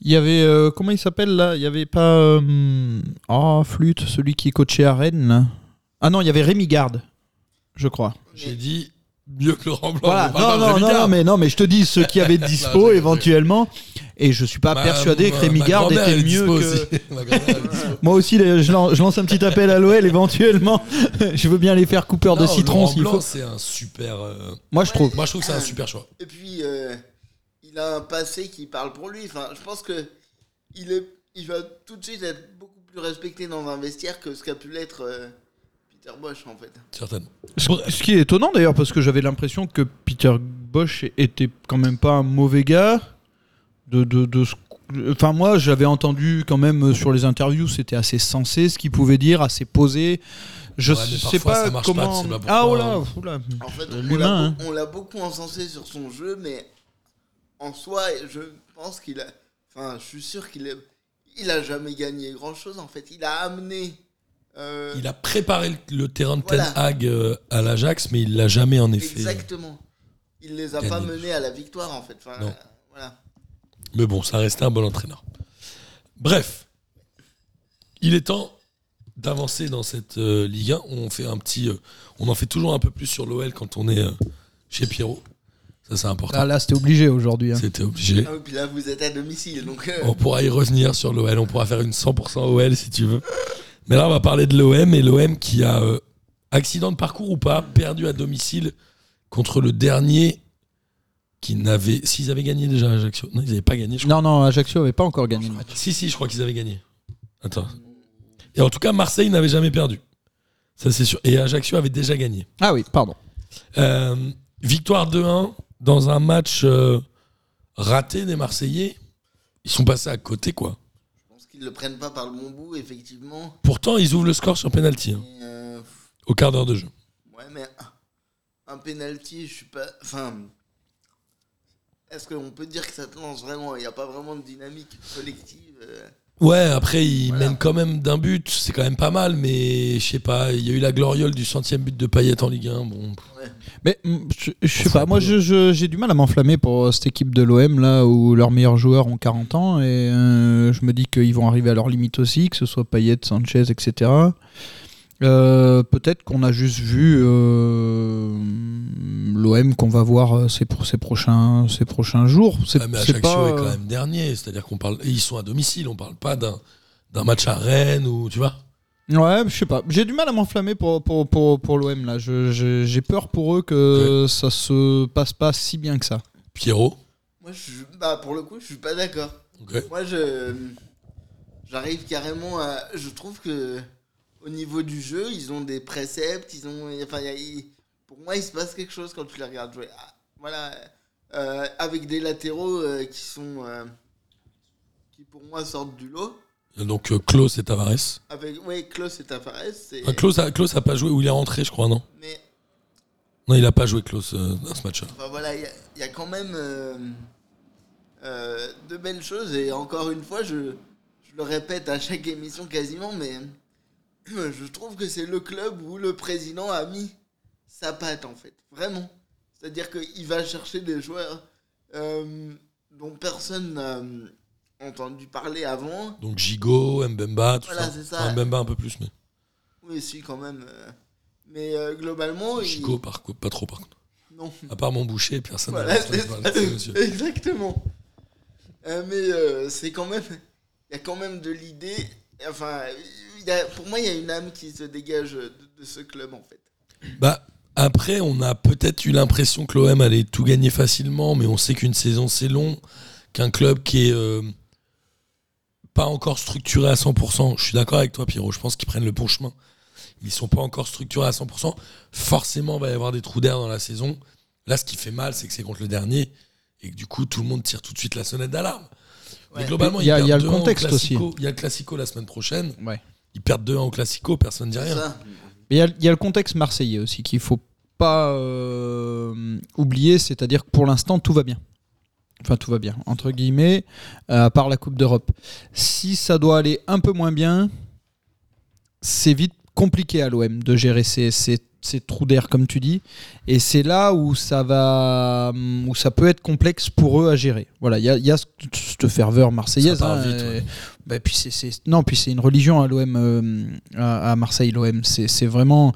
Il y avait euh, comment il s'appelle là? Il y avait pas euh, oh flûte, celui qui est coaché à Rennes. là. Ah non, il y avait Rémi Garde, je crois. J'ai dit mieux que Laurent Blanc. Voilà, non, non, non, non, mais non, mais je te dis ceux qui avaient dispo éventuellement, et je suis pas Ma- persuadé que Rémi Garde était mieux que. Moi aussi, je lance, un petit appel à l'OL éventuellement. je veux bien les faire coupeurs de citron s'il faut. c'est un super. euh, Moi, je trouve. Moi, je trouve que c'est un super choix. Et puis, euh, il a un passé qui parle pour lui. Enfin, je pense que il, est, il va tout de suite être beaucoup plus respecté dans un vestiaire que ce qu'a pu l'être euh, Peter Bosch en fait. Certainement. Ce ce qui est étonnant d'ailleurs, parce que j'avais l'impression que Peter Bosch était quand même pas un mauvais gars. De, de, de ce- Enfin, moi, j'avais entendu quand même euh, sur les interviews, c'était assez sensé ce qu'il pouvait dire, assez posé. Je Ouais, sais parfois, pas pas, comment. sais pas ah, oh là, hein. oula. En fait, on l'humain, l'a, hein. on l'a beaucoup encensé sur son jeu, mais en soi, je pense qu'il a. Enfin, je suis sûr qu'il est. Il a jamais gagné grand chose en fait. Il a amené. euh, Il a préparé le, le terrain de Voilà. Ten Hag euh, à l'Ajax, mais il l'a jamais en effet. Exactement. Il les a gagné. pas menés à la victoire en fait. Enfin, Non. euh, voilà. Mais bon, ça restait un bon entraîneur. Bref, il est temps d'avancer dans cette euh, Ligue 1. On fait un petit, euh, on en fait toujours un peu plus sur l'OL quand on est euh, chez Pierrot. Ça c'est important. Ah, là, c'était obligé aujourd'hui. hein. C'était obligé. Ah oui, puis là, vous êtes à domicile, donc. euh, On pourra y revenir sur l'OL. On pourra faire une 100% OL si tu veux. Mais là, on va parler de l'OM et l'OM qui a euh, accident de parcours ou pas, perdu à domicile contre le dernier qui n'avait. S'ils avaient gagné déjà à Ajaccio. Non, ils n'avaient pas gagné. Je crois. Non, non, Ajaccio avait pas encore gagné le match. Si, si, je crois qu'ils avaient gagné. Attends. Et en tout cas, Marseille n'avait jamais perdu. Ça, c'est sûr. Et Ajaccio avait déjà gagné. Ah oui, pardon. Euh, victoire 2-1 dans un match euh, raté des Marseillais. Ils sont passés à côté, quoi. Je pense qu'ils le prennent pas par le bon bout, effectivement. Pourtant, ils ouvrent le score sur penalty hein, euh, au quart d'heure de jeu. ouais, mais un penalty, je suis pas. Enfin. Est-ce qu'on peut dire que ça te lance vraiment Il n'y a pas vraiment de dynamique collective. euh. Ouais, après, ils Voilà. mènent quand même d'un but. C'est quand même pas mal, mais je sais pas. Il y a eu la gloriole du centième but de Payet en Ligue 1. Bon, Ouais. Mais mm, je, je sais pas, moi peu. je- je- j'ai du mal à m'enflammer pour euh, cette équipe de l'OM là où leurs meilleurs joueurs ont 40 ans et euh, je me dis qu'ils vont arriver à leur limite aussi, que ce soit Payet, Sanchez, etc. Euh, Peut-être qu'on a juste vu euh, l'OM qu'on va voir euh, ces, pro- ces prochains, ces prochains jours. C'est Ah, pas, est quand même dernier. C'est-à-dire qu'on parle. et Ils sont à domicile. On parle pas d'un d'un match à Rennes ou tu vois. Ouais, je sais pas. J'ai du mal à m'enflammer pour, pour, pour, pour l'OM là. J'ai peur pour eux que ça se passe pas si bien que ça. Pierrot. Moi, je, bah, pour le coup, je suis pas d'accord. Moi, je. J'arrive carrément à. Je trouve que. Au niveau du jeu, ils ont des préceptes, ils ont. Enfin, y a- pour moi, il se passe quelque chose quand tu les regardes jouer. Ah, voilà. euh, avec des latéraux euh, qui sont. euh, qui pour moi sortent du lot. Donc Klaus et Tavares. Avec. Ouais, Klaus et Tavares. c'est- Ah, Klaus, a, Klaus a pas joué ou il est rentré, je crois, non Mais. Non, il a pas joué Klaus dans ce match-là. Enfin voilà, il y y, a quand même de belles choses et encore une fois, je, je le répète à chaque émission quasiment, mais je trouve que c'est le club où le président a mis sa patte en fait, vraiment. C'est-à-dire qu'il va chercher des joueurs euh, dont personne n'a euh, entendu parler avant. Donc Gigot, Mbemba, tout Voilà, ça. c'est ça. Enfin, Mbemba un peu plus, mais Oui, si, quand même. euh. Mais euh, globalement, il- Gigot, par contre, pas trop par contre. non. À part mon boucher, personne n'a entendu monsieur. Exactement. Euh, mais c'est quand même. Il y a quand même de l'idée. Enfin, pour moi, il y a une âme qui se dégage de, de ce club en fait. Bah, après, on a peut-être eu l'impression que l'OM allait tout gagner facilement, mais on sait qu'une saison c'est long, qu'un club qui est euh, pas encore structuré à 100%. Je suis d'accord avec toi, Pierrot. Je pense qu'ils prennent le bon chemin. Ils sont pas encore structurés à 100%. Forcément, il va y avoir des trous d'air dans la saison. Là, ce qui fait mal, c'est que c'est contre le dernier et que du coup, tout le monde tire tout de suite la sonnette d'alarme. Mais globalement, Il y a- y le 2-1 au contexte Classico. Il y a le Classico la semaine prochaine. Ouais. Ils perdent 2-1 au Classico, personne ne dit rien. Ça. Mais il y a- il y, a le contexte marseillais aussi qu'il faut pas euh, oublier, c'est-à-dire que pour l'instant tout va bien. Enfin tout va bien, entre guillemets, euh, à part la Coupe d'Europe. Si ça doit aller un peu moins bien, c'est vite compliqué à l'OM de gérer ces, ces- ces trous d'air comme tu dis. Et c'est là où ça va, où ça peut être complexe pour eux à gérer. Voilà, il y a, y a cette ferveur marseillaise. Ça part hein, ouais. bah, puis c'est, non, puis c'est une religion à l'OM, euh, à, à Marseille, l'OM. C'est, vraiment,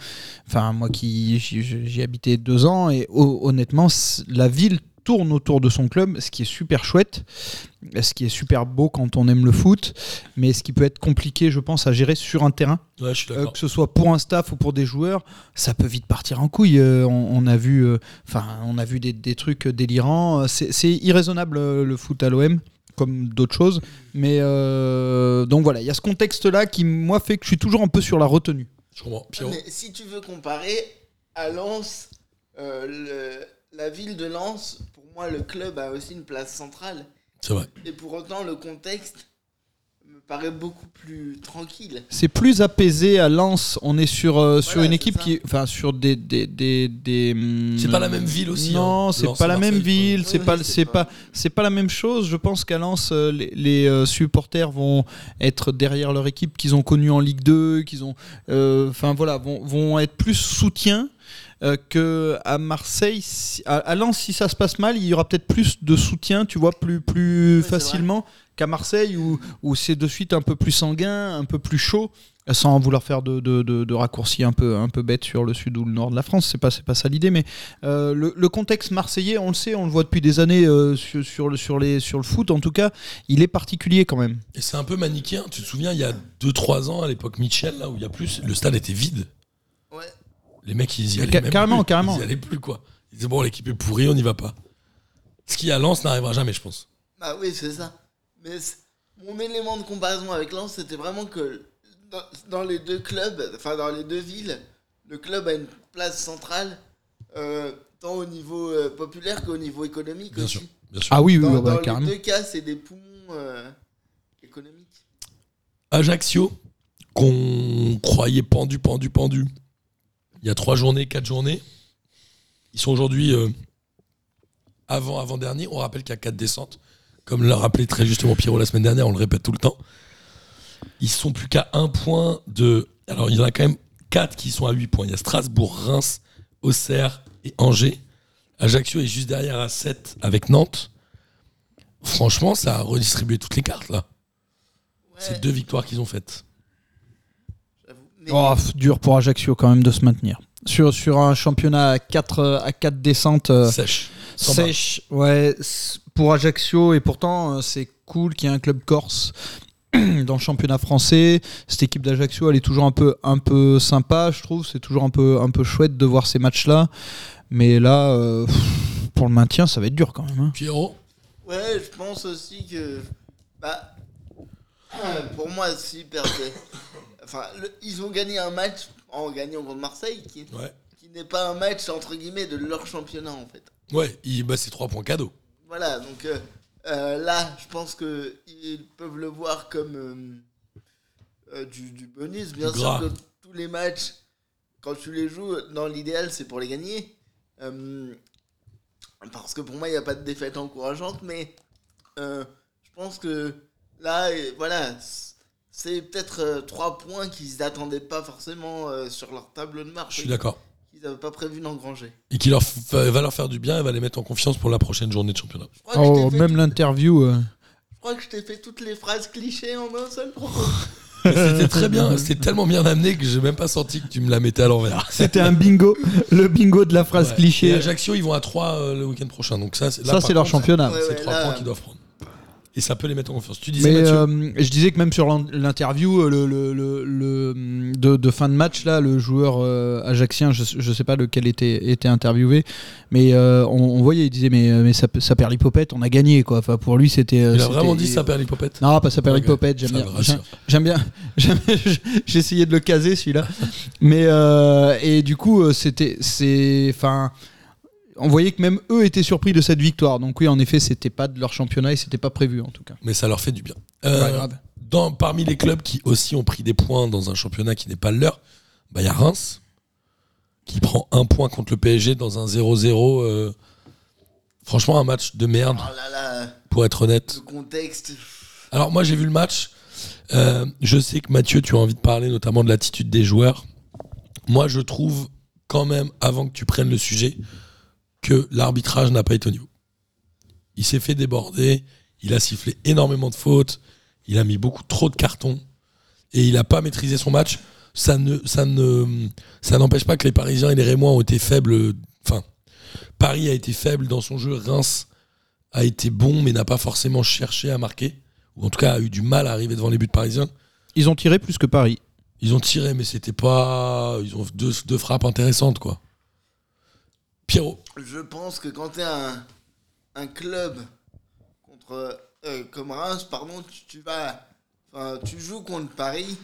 enfin moi qui j'y, j'y ai habité deux ans et ho- honnêtement, la ville tourne autour de son club, ce qui est super chouette, ce qui est super beau quand on aime le foot, mais ce qui peut être compliqué, je pense, à gérer sur un terrain. Ouais, je suis Euh, que ce soit pour un staff ou pour des joueurs, ça peut vite partir en couille. Euh, on, on a vu, euh, enfin, on a vu des, des trucs délirants. C'est irraisonnable le foot à l'OM, comme d'autres choses. Mais euh, donc voilà, il y a ce contexte-là qui moi fait que je suis toujours un peu sur la retenue. Je comprends. Pierrot Mais si tu veux comparer à Lens, euh, le- la ville de Lens, moi, le club a aussi une place centrale. C'est vrai. Et pour autant, le contexte me paraît beaucoup plus tranquille. C'est plus apaisé à Lens. On est sur euh, sur Voilà, une équipe ça. qui, enfin, sur des des des, des, hum, C'est pas la même ville aussi, Non, hein, c'est Lens pas la même ville. C'est Oui, pas c'est pas- pas c'est pas la même chose. Je pense qu'à Lens, euh, les, les, euh, supporters vont être derrière leur équipe qu'ils ont connue en Ligue 2, qu'ils ont, euh, enfin voilà, vont, vont être plus soutien euh, que à Marseille. Si- à, à Lens, si ça se passe mal, il y aura peut-être plus de soutien, tu vois, plus plus facilement qu'à Marseille où où c'est de suite un peu plus sanguin, un peu plus chaud. Sans vouloir faire de, de, de, de raccourcis un peu, un peu bêtes sur le sud ou le nord de la France, c'est pas, c'est pas ça l'idée, mais euh, le, le contexte marseillais, on le sait, on le voit depuis des années euh, sur, sur le, sur, les, sur le foot, en tout cas, il est particulier quand même. Et c'est un peu manichéen. Tu te souviens, il y a 2-3 ans, à l'époque Michel, là où il y a plus, le stade était vide. Les mecs, ils y allaient Ca- même carrément, plus. carrément. Ils y allaient plus, quoi. Ils disaient, bon, l'équipe est pourrie, on n'y va pas. Ce qui, à Lens, n'arrivera jamais, je pense. Bah oui, c'est ça. Mais mon élément de comparaison avec Lens, c'était vraiment que dans, dans les deux clubs, enfin dans les deux villes, le club a une place centrale, euh, tant au niveau euh, populaire qu'au niveau économique Bien aussi. sûr. Bien sûr. Ah oui, oui, Dans, dans carrément. les deux cas, c'est des poumons euh, économiques. Ajaccio, qu'on croyait pendu, pendu, pendu, il y a 3 journées, 4 journées. Ils sont aujourd'hui euh, avant, avant-dernier. On rappelle qu'il y a 4 descentes. Comme l'a rappelé très justement Pierrot la semaine dernière, on le répète tout le temps. Ils sont plus qu'à un point de. Alors, il y en a quand même 4 qui sont à 8 points. Il y a Strasbourg, Reims, Auxerre et Angers. Ajaccio est juste derrière à 7 avec Nantes. Franchement, ça a redistribué toutes les cartes là. Ouais, C'est deux victoires qu'ils ont faites. Mais- Oh, dur pour Ajaccio quand même de se maintenir. Sur, sur un championnat à 4 à quatre descentes euh, Sèche. Sèches, ouais, pour Ajaccio, et pourtant euh, c'est cool qu'il y ait un club corse dans le championnat français. Cette équipe d'Ajaccio, elle est toujours un peu, un peu sympa, je trouve. C'est toujours un peu, un peu chouette de voir ces matchs-là. Mais là, euh, pour le maintien, ça va être dur quand même. hein. Pierrot Ouais, je pense aussi que. Bah. Pour moi, si perdaient. Enfin, le- ils ont gagné un match en gagnant contre Marseille qui, Ouais. qui n'est pas un match entre guillemets de leur championnat en fait. Ouais, il, bah, c'est 3 points cadeaux. Voilà, donc euh, euh, là, je pense que ils peuvent le voir comme euh, du, du bonus. Bien Du sûr gras. que tous les matchs, quand tu les joues, dans l'idéal, c'est pour les gagner. Parce que pour moi, il n'y a pas de défaite encourageante, mais je pense que là, voilà, c'est peut-être euh, trois points qu'ils n'attendaient pas forcément euh, sur leur tableau de marche. Je suis d'accord. Qu'ils n'avaient pas prévu d'engranger. Et qui leur f- va leur faire du bien et va les mettre en confiance pour la prochaine journée de championnat. Je crois que je Oh, t'ai fait même tout- l'interview. euh, je crois que je t'ai fait toutes les phrases clichés en un seul propos. C'était très bien, c'était tellement bien amené que j'ai même pas senti que tu me la mettais à l'envers. C'était un bingo, le bingo de la phrase Ouais. Et cliché. Ajaccio, ils vont à 3 le week-end prochain. Donc ça, c'est là, Ça, c'est leur contre, championnat. Ouais, C'est ouais, 3 là, points qu'ils doivent prendre. Et ça peut les mettre en confiance. Tu disais, Mais Mathieu euh, je disais que même sur l'in- l'interview euh, le, le- le- de, de fin de match, là, le joueur euh, ajaxien, je, je sais pas lequel était, était interviewé, mais on, on voyait, il disait mais, mais ça, ça perd l'hypopète, on a gagné quoi. Enfin, pour lui, c'était. il a vraiment dit ça perd l'hypopète Non, pas ça perd l'hypopète, j'aime bien. J'aime bien. J'ai essayé de le caser celui-là. Mais et du coup, c'était c'est enfin on voyait que même eux étaient surpris de cette victoire. Donc oui, en effet, c'était pas de leur championnat et c'était pas prévu en tout cas. Mais ça leur fait du bien. Pas Euh, grave. dans, parmi les clubs qui aussi ont pris des points dans un championnat qui n'est pas le leur, bah, il y a Reims qui prend un point contre le PSG dans un 0-0. euh, franchement, un match de merde, Oh là là, pour être honnête. le contexte. Alors moi j'ai vu le match. Euh, je sais que Mathieu, tu as envie de parler notamment de l'attitude des joueurs. Moi je trouve quand même, avant que tu prennes le sujet, que l'arbitrage n'a pas été au niveau. Il s'est fait déborder, il a sifflé énormément de fautes, il a mis beaucoup trop de cartons et il n'a pas maîtrisé son match. Ça ne, ça ne, ça n'empêche pas que les Parisiens et les Rémois ont été faibles. Enfin, Paris a été faible dans son jeu. Reims a été bon, mais n'a pas forcément cherché à marquer, ou en tout cas a eu du mal à arriver devant les buts parisiens. Ils ont tiré plus que Paris. Ils ont tiré, mais c'était pas. Ils ont deux, deux frappes intéressantes, quoi. Pierrot, Je pense que quand t'es un, un club contre euh, comme Reims, pardon, tu, tu vas, enfin, tu joues contre Paris.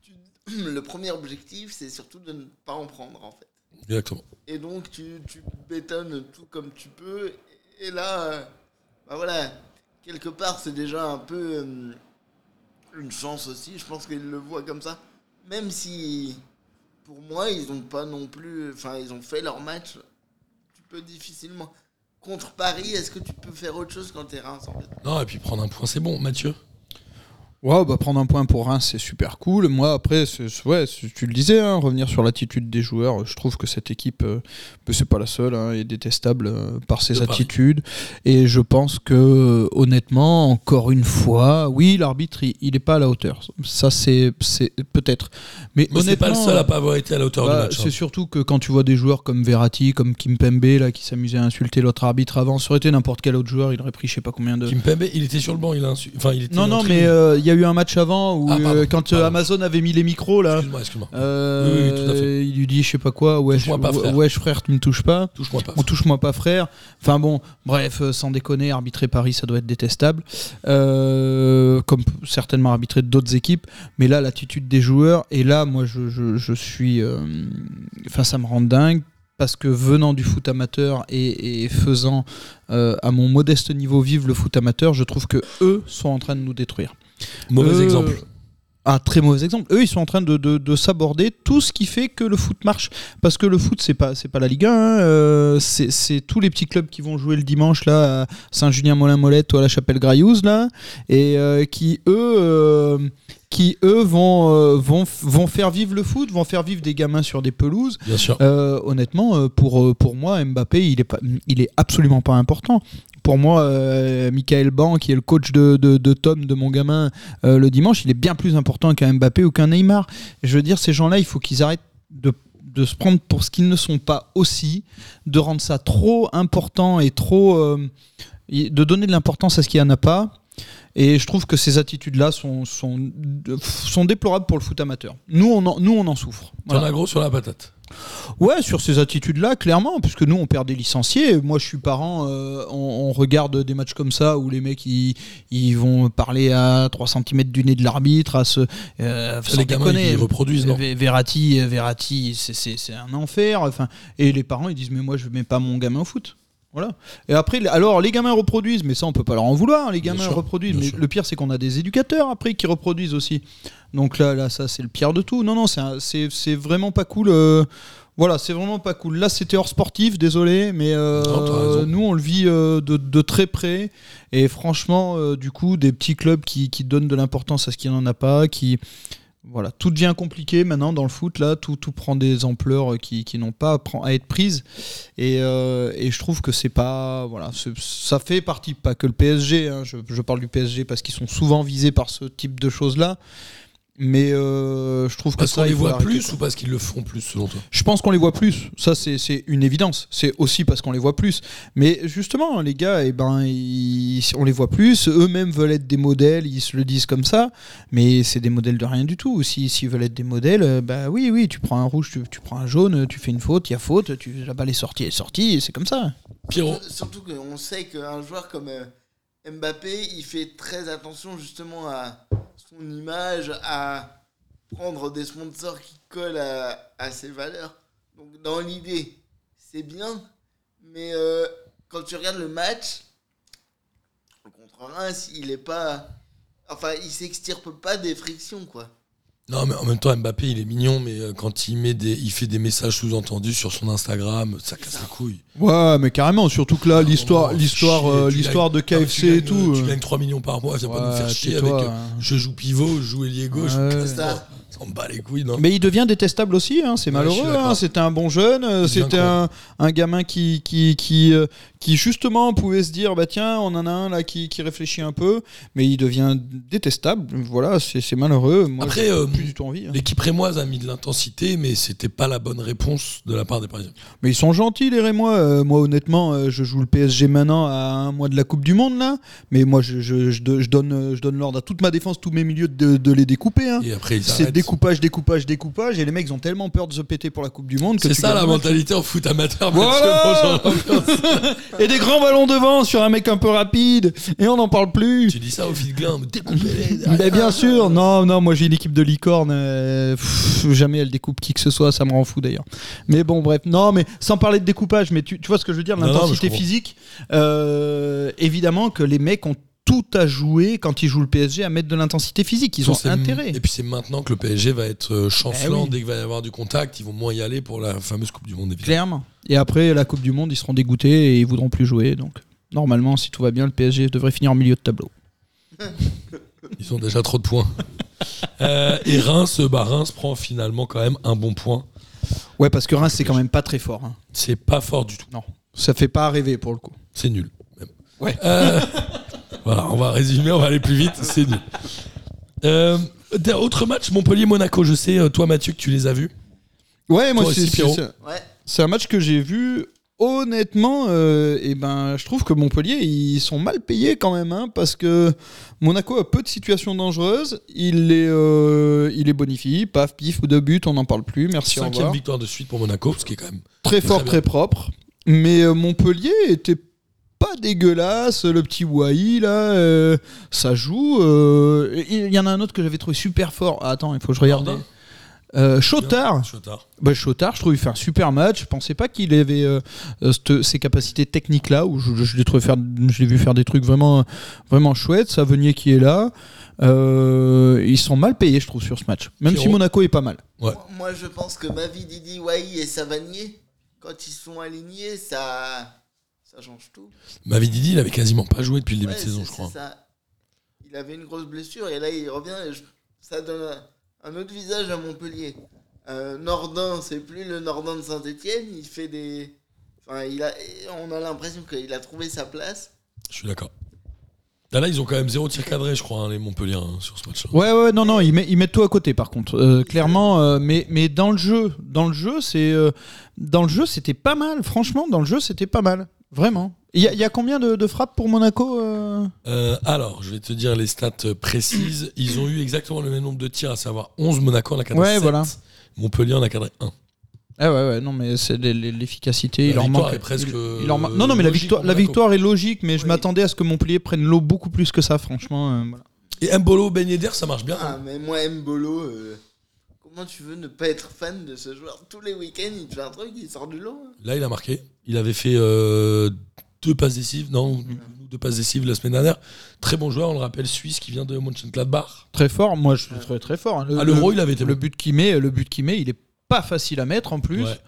tu- le premier objectif, c'est surtout de ne pas en prendre en fait. exactement. Et donc tu, tu bétonnes tout comme tu peux. Et là, euh, bah voilà, quelque part c'est déjà un peu euh, une chance aussi. Je pense qu'ils le voient comme ça. Même si, pour moi, ils n'ont pas non plus. Enfin, ils ont fait leur match. Difficilement. Contre Paris, est-ce que tu peux faire autre chose quand t'es Reims en fait? Non, et puis prendre un point, c'est bon. Mathieu Ouais, bah prendre un point pour Reims, c'est super cool. Moi, après, ouais, tu le disais, hein, revenir sur l'attitude des joueurs. Je trouve que cette équipe, euh, c'est pas la seule, hein, est détestable euh, par ses De Paris. attitudes. Et je pense que, honnêtement, encore une fois, oui, l'arbitre, il, il est pas à la hauteur. Ça, c'est c'est- peut-être. Mais, Mais c'est pas le honnêtement, seul à pas avoir été à la hauteur bah, du match. hein. C'est surtout que quand tu vois des joueurs comme Verratti, comme Kimpembe, là, qui s'amusaient à insulter l'autre arbitre avant, ça aurait été n'importe quel autre joueur, il aurait pris je sais pas combien de. Kimpembe, il était sur le banc, il a insu- Enfin, il était Non, non, mais euh, il y a eu un match avant où Ah, pardon, euh, quand euh, pardon. Amazon avait mis les micros là, Excuse-moi, excuse-moi. euh, Oui, oui, tout à fait. il lui dit je sais pas quoi, pas, frère. wesh frère, tu me touches pas. Touche-moi pas. On touche-moi pas frère. Enfin bon, bref, sans déconner, arbitrer Paris, ça doit être détestable. Comme certainement arbitrer d'autres équipes. Mais là, l'attitude des joueurs, et là, moi, je, je- je suis... Enfin, ça me rend dingue. Parce que venant du foot amateur et, et faisant euh, à mon modeste niveau vivre le foot amateur, je trouve que eux sont en train de nous détruire. Mauvais Euh, exemple. Ah, très mauvais exemple. Eux, ils sont en train de, de, de s'aborder tout ce qui fait que le foot marche. Parce que le foot, c'est pas, c'est pas la Ligue 1. hein, euh, c'est, tous les petits clubs qui vont jouer le dimanche là, à Saint-Julien-Molin-Molette ou à la Chapelle-Graillouse, là, et euh, qui, eux. qui eux vont, euh, vont, vont faire vivre le foot, vont faire vivre des gamins sur des pelouses. Bien sûr. Euh, honnêtement, pour, pour moi, Mbappé, il est, pas, il est absolument pas important. Pour moi, euh, Michael Ban, qui est le coach de, de, de Tom, de mon gamin, euh, le dimanche, il est bien plus important qu'un Mbappé ou qu'un Neymar. Je veux dire, ces gens-là, il faut qu'ils arrêtent de, de se prendre pour ce qu'ils ne sont pas aussi, de rendre ça trop important et trop. euh, de donner de l'importance à ce qu'il n'y en a pas. Et je trouve que ces attitudes-là sont, sont, sont déplorables pour le foot amateur. Nous, on en, nous, on en souffre. Voilà. as gros sur la patate. Ouais, sur ces attitudes-là, clairement, puisque nous, on perd des licenciés. Moi, je suis parent, euh, on, on regarde des matchs comme ça où les mecs, ils, ils vont parler à 3 cm du nez de l'arbitre, à se. Euh, les gamins, ils reproduisent, non Ve- Verratti, Verratti, c'est- un enfer. Enfin, et les parents, ils disent, mais moi, je mets pas mon gamin au foot. Voilà. Et après, alors les gamins reproduisent, mais ça on peut pas leur en vouloir. hein, Les gamins sûr, reproduisent, mais sûr. le pire c'est qu'on a des éducateurs après qui reproduisent aussi. Donc là, là, ça c'est le pire de tout. Non, non, c'est vraiment pas cool. euh, Voilà, c'est vraiment pas cool. Là, c'était hors sportif, désolé, mais euh, Non, nous, on le vit euh, de, de très près. Et franchement, du coup, des petits clubs qui, qui donnent de l'importance à ce qu'il n'en a pas, qui. Voilà, tout devient compliqué maintenant dans le foot, là, tout, tout prend des ampleurs qui, qui n'ont pas à, être prises. Et, euh, et je trouve que c'est pas. Voilà, ça fait partie, pas que le PSG, hein, je, je parle du PSG parce qu'ils sont souvent visés par ce type de choses-là. Mais euh, je trouve que Parce ça, qu'on les voit plus ou parce qu'ils le feront plus selon toi? Je pense qu'on les voit plus. Ça, c'est c'est une évidence. C'est aussi parce qu'on les voit plus. Mais justement, les gars, eh ben, ils- on les voit plus. Eux-mêmes veulent être des modèles. Ils se le disent comme ça. Mais c'est des modèles de rien du tout. Si- S'ils veulent être des modèles, euh, bah oui, oui, tu prends un rouge, tu, tu prends un jaune, tu fais une faute, il y a faute, tu, la balle est sortie, elle est sortie, et c'est comme ça. Pierrot, Surtout qu'on sait qu'un joueur comme euh, Mbappé, il fait très attention justement à son image, à prendre des sponsors qui collent à, ses valeurs. Donc dans l'idée, c'est bien, mais euh, quand tu regardes le match, contre Reims, il est pas... Enfin, il s'extirpe pas des frictions, quoi. Non mais en même temps Mbappé il est mignon mais euh, quand il met des il fait des messages sous-entendus sur son Instagram, ça casse les couilles. Ouais, mais carrément. Surtout que là, l'histoire, l'histoire, euh, l'histoire de non, tu KFC et tout. euh, Tu gagnes 3 millions par mois, viens pas nous ouais, faire chier avec hein. je joue pivot, je joue ailier gauche, Ouais. casse- Ça. on bat les couilles non. Mais il devient détestable aussi, hein, c'est Ouais, je malheureux. hein, C'était un bon jeune, c'était un, un gamin qui, qui, qui, qui justement pouvait se dire bah tiens, on en a un là qui, qui réfléchit un peu, mais il devient détestable. Voilà, c'est malheureux. Moi, Après, euh, plus du tout envie. hein. L'équipe rémoise a mis de l'intensité mais c'était pas la bonne réponse de la part des Parisiens. Mais ils sont gentils les Rémois. Euh, moi honnêtement, euh, je joue le PSG maintenant à un mois de la Coupe du Monde là, mais moi je, je, je, do- je donne, je donne l'ordre à toute ma défense, tous mes milieux de, de les découper. hein. Et après C'est découpage, découpage, découpage, et les mecs ils ont tellement peur de se péter pour la Coupe du Monde que C'est ça la mentalité en foot amateur. Voilà Et des grands ballons devant sur un mec un peu rapide, et on n'en parle plus. tu dis ça au fil glin, découpez-les. Mais bien sûr, non, non, moi j'ai une équipe de licorne, euh, pff, jamais elle découpe qui que ce soit, ça me rend fou d'ailleurs. Mais bon, bref, non, mais sans parler de découpage, mais tu, tu vois ce que je veux dire, mais l'intensité physique, euh, évidemment que les mecs ont tout à jouer quand ils jouent le PSG à mettre de l'intensité physique, ils ont intérêt. Et puis c'est maintenant que le PSG va être euh, chancelant Eh oui. dès qu'il va y avoir du contact, ils vont moins y aller pour la fameuse Coupe du Monde. évidemment. Clairement. Et après la Coupe du Monde, ils seront dégoûtés et ils voudront plus jouer, donc normalement, si tout va bien, le PSG devrait finir en milieu de tableau. Ils ont déjà trop de points. Euh, et Reims, bah Reims prend finalement quand même un bon point. Ouais, parce que Reims, c'est quand même pas très fort. hein. C'est pas fort du tout. Non, ça fait pas rêver pour le coup. C'est nul. Même. Ouais. Euh, voilà, on va résumer, on va aller plus vite. C'est nul. Euh, d- autre match, Montpellier-Monaco. Je sais, euh, toi Mathieu, que tu les as vus. Ouais, moi Toi c'est aussi, Pierrot. c'est- Ouais. C'est un match que j'ai vu. Honnêtement, euh, eh ben, je trouve que Montpellier, ils sont mal payés quand même, hein, parce que Monaco a peu de situations dangereuses. Il les, euh, il les bonifie, paf, pif, deux buts, on n'en parle plus. Merci, au Cinquième revoir. victoire de suite pour Monaco, ce qui est quand même. Très fort, très propre. Mais euh, Montpellier était pas dégueulasse. Le petit Wai, là, euh, ça joue. euh, Il y en a un autre que j'avais trouvé super fort. Ah, attends, il faut que je regarde. Euh, Chotard. Chotard. Bah, Chotard, je trouve, il fait un super match. Je pensais pas qu'il avait euh, euh, cette- ces capacités techniques-là. Où je, je l'ai trouvé faire, je l'ai vu faire des trucs vraiment, vraiment chouettes. Savenier qui est là. Euh, ils sont mal payés, je trouve, sur ce match. Même si. Monaco est pas mal. Ouais. Moi- Moi, je pense que Mavi, Didi, Wai et Savanier, quand ils sont alignés, ça, ça change tout. Mavididi, il avait quasiment pas joué depuis le début Ouais, de saison, je crois. ça. Il avait une grosse blessure et là, il revient et je- ça donne un, un autre visage à Montpellier. Euh, Nordin, c'est plus le Nordin de Saint-Etienne. Il fait des. Enfin, il a, on a l'impression qu'il a trouvé sa place. Je suis d'accord. Là, là, ils ont quand même zéro tir cadré, je crois, hein, les Montpellier, hein, sur ce match-là. Ouais, ouais, non, non, ils, met- ils mettent tout à côté par contre. Euh, clairement, euh, mais, mais dans le jeu, dans le jeu, c'est euh, dans le jeu, c'était pas mal. Franchement, dans le jeu, c'était pas mal, vraiment. Il y, a- il y a combien de, de frappes pour Monaco euh Euh, alors, je vais te dire les stats précises. Ils ont eu exactement le même nombre de tirs, à savoir 11. Monaco en a cadré Ouais, 7. voilà. Montpellier en a cadré 1. Ah ouais, ouais, non, mais c'est l'e- l'e- l'efficacité. La Il leur victoire manque. est presque, il- il leur ma- Non, non, mais la victoire, la victoire est logique, mais je m'attendais à ce que Montpellier prenne l'eau beaucoup plus que ça, franchement. euh, voilà. Et Mbolo, Ben Yedder, ça marche bien. Ah, hein. mais moi, Mbolo, euh, comment tu veux ne pas être fan de ce joueur? Tous les week-ends, il te fait un truc, il sort du lot. hein. Là, il a marqué. Il avait fait euh, deux passes décisives, non, deux passes décisives la semaine dernière. Très bon joueur, on le rappelle, suisse qui vient de Mönchengladbach. Très fort, moi je le trouvais très fort. hein. Le, À l'Euro, le- il avait été le bon. but qu'il met, le but qu'il met, il est pas facile à mettre en plus. Ouais.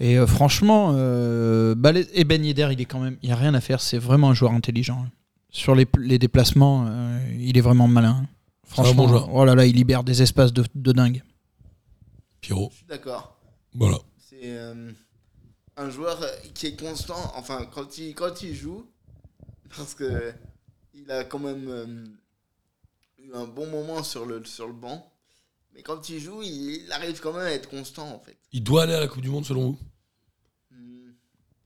Et euh, franchement, euh, et Ben Yedder, il est quand même, il y a rien à faire. C'est vraiment un joueur intelligent. hein. Sur les, les déplacements, euh, il est vraiment malin. Un Franchement, bon joueur. oh là là, il libère des espaces de, de dingue. Pierrot. Je suis d'accord. Voilà. C'est euh, un joueur euh, qui est constant, enfin, quand il, quand il joue, parce que il a quand même euh, eu un bon moment sur le, sur le banc. Mais quand il joue, il, il arrive quand même à être constant, en fait. Il doit aller à la Coupe du Monde selon vous? Hmm.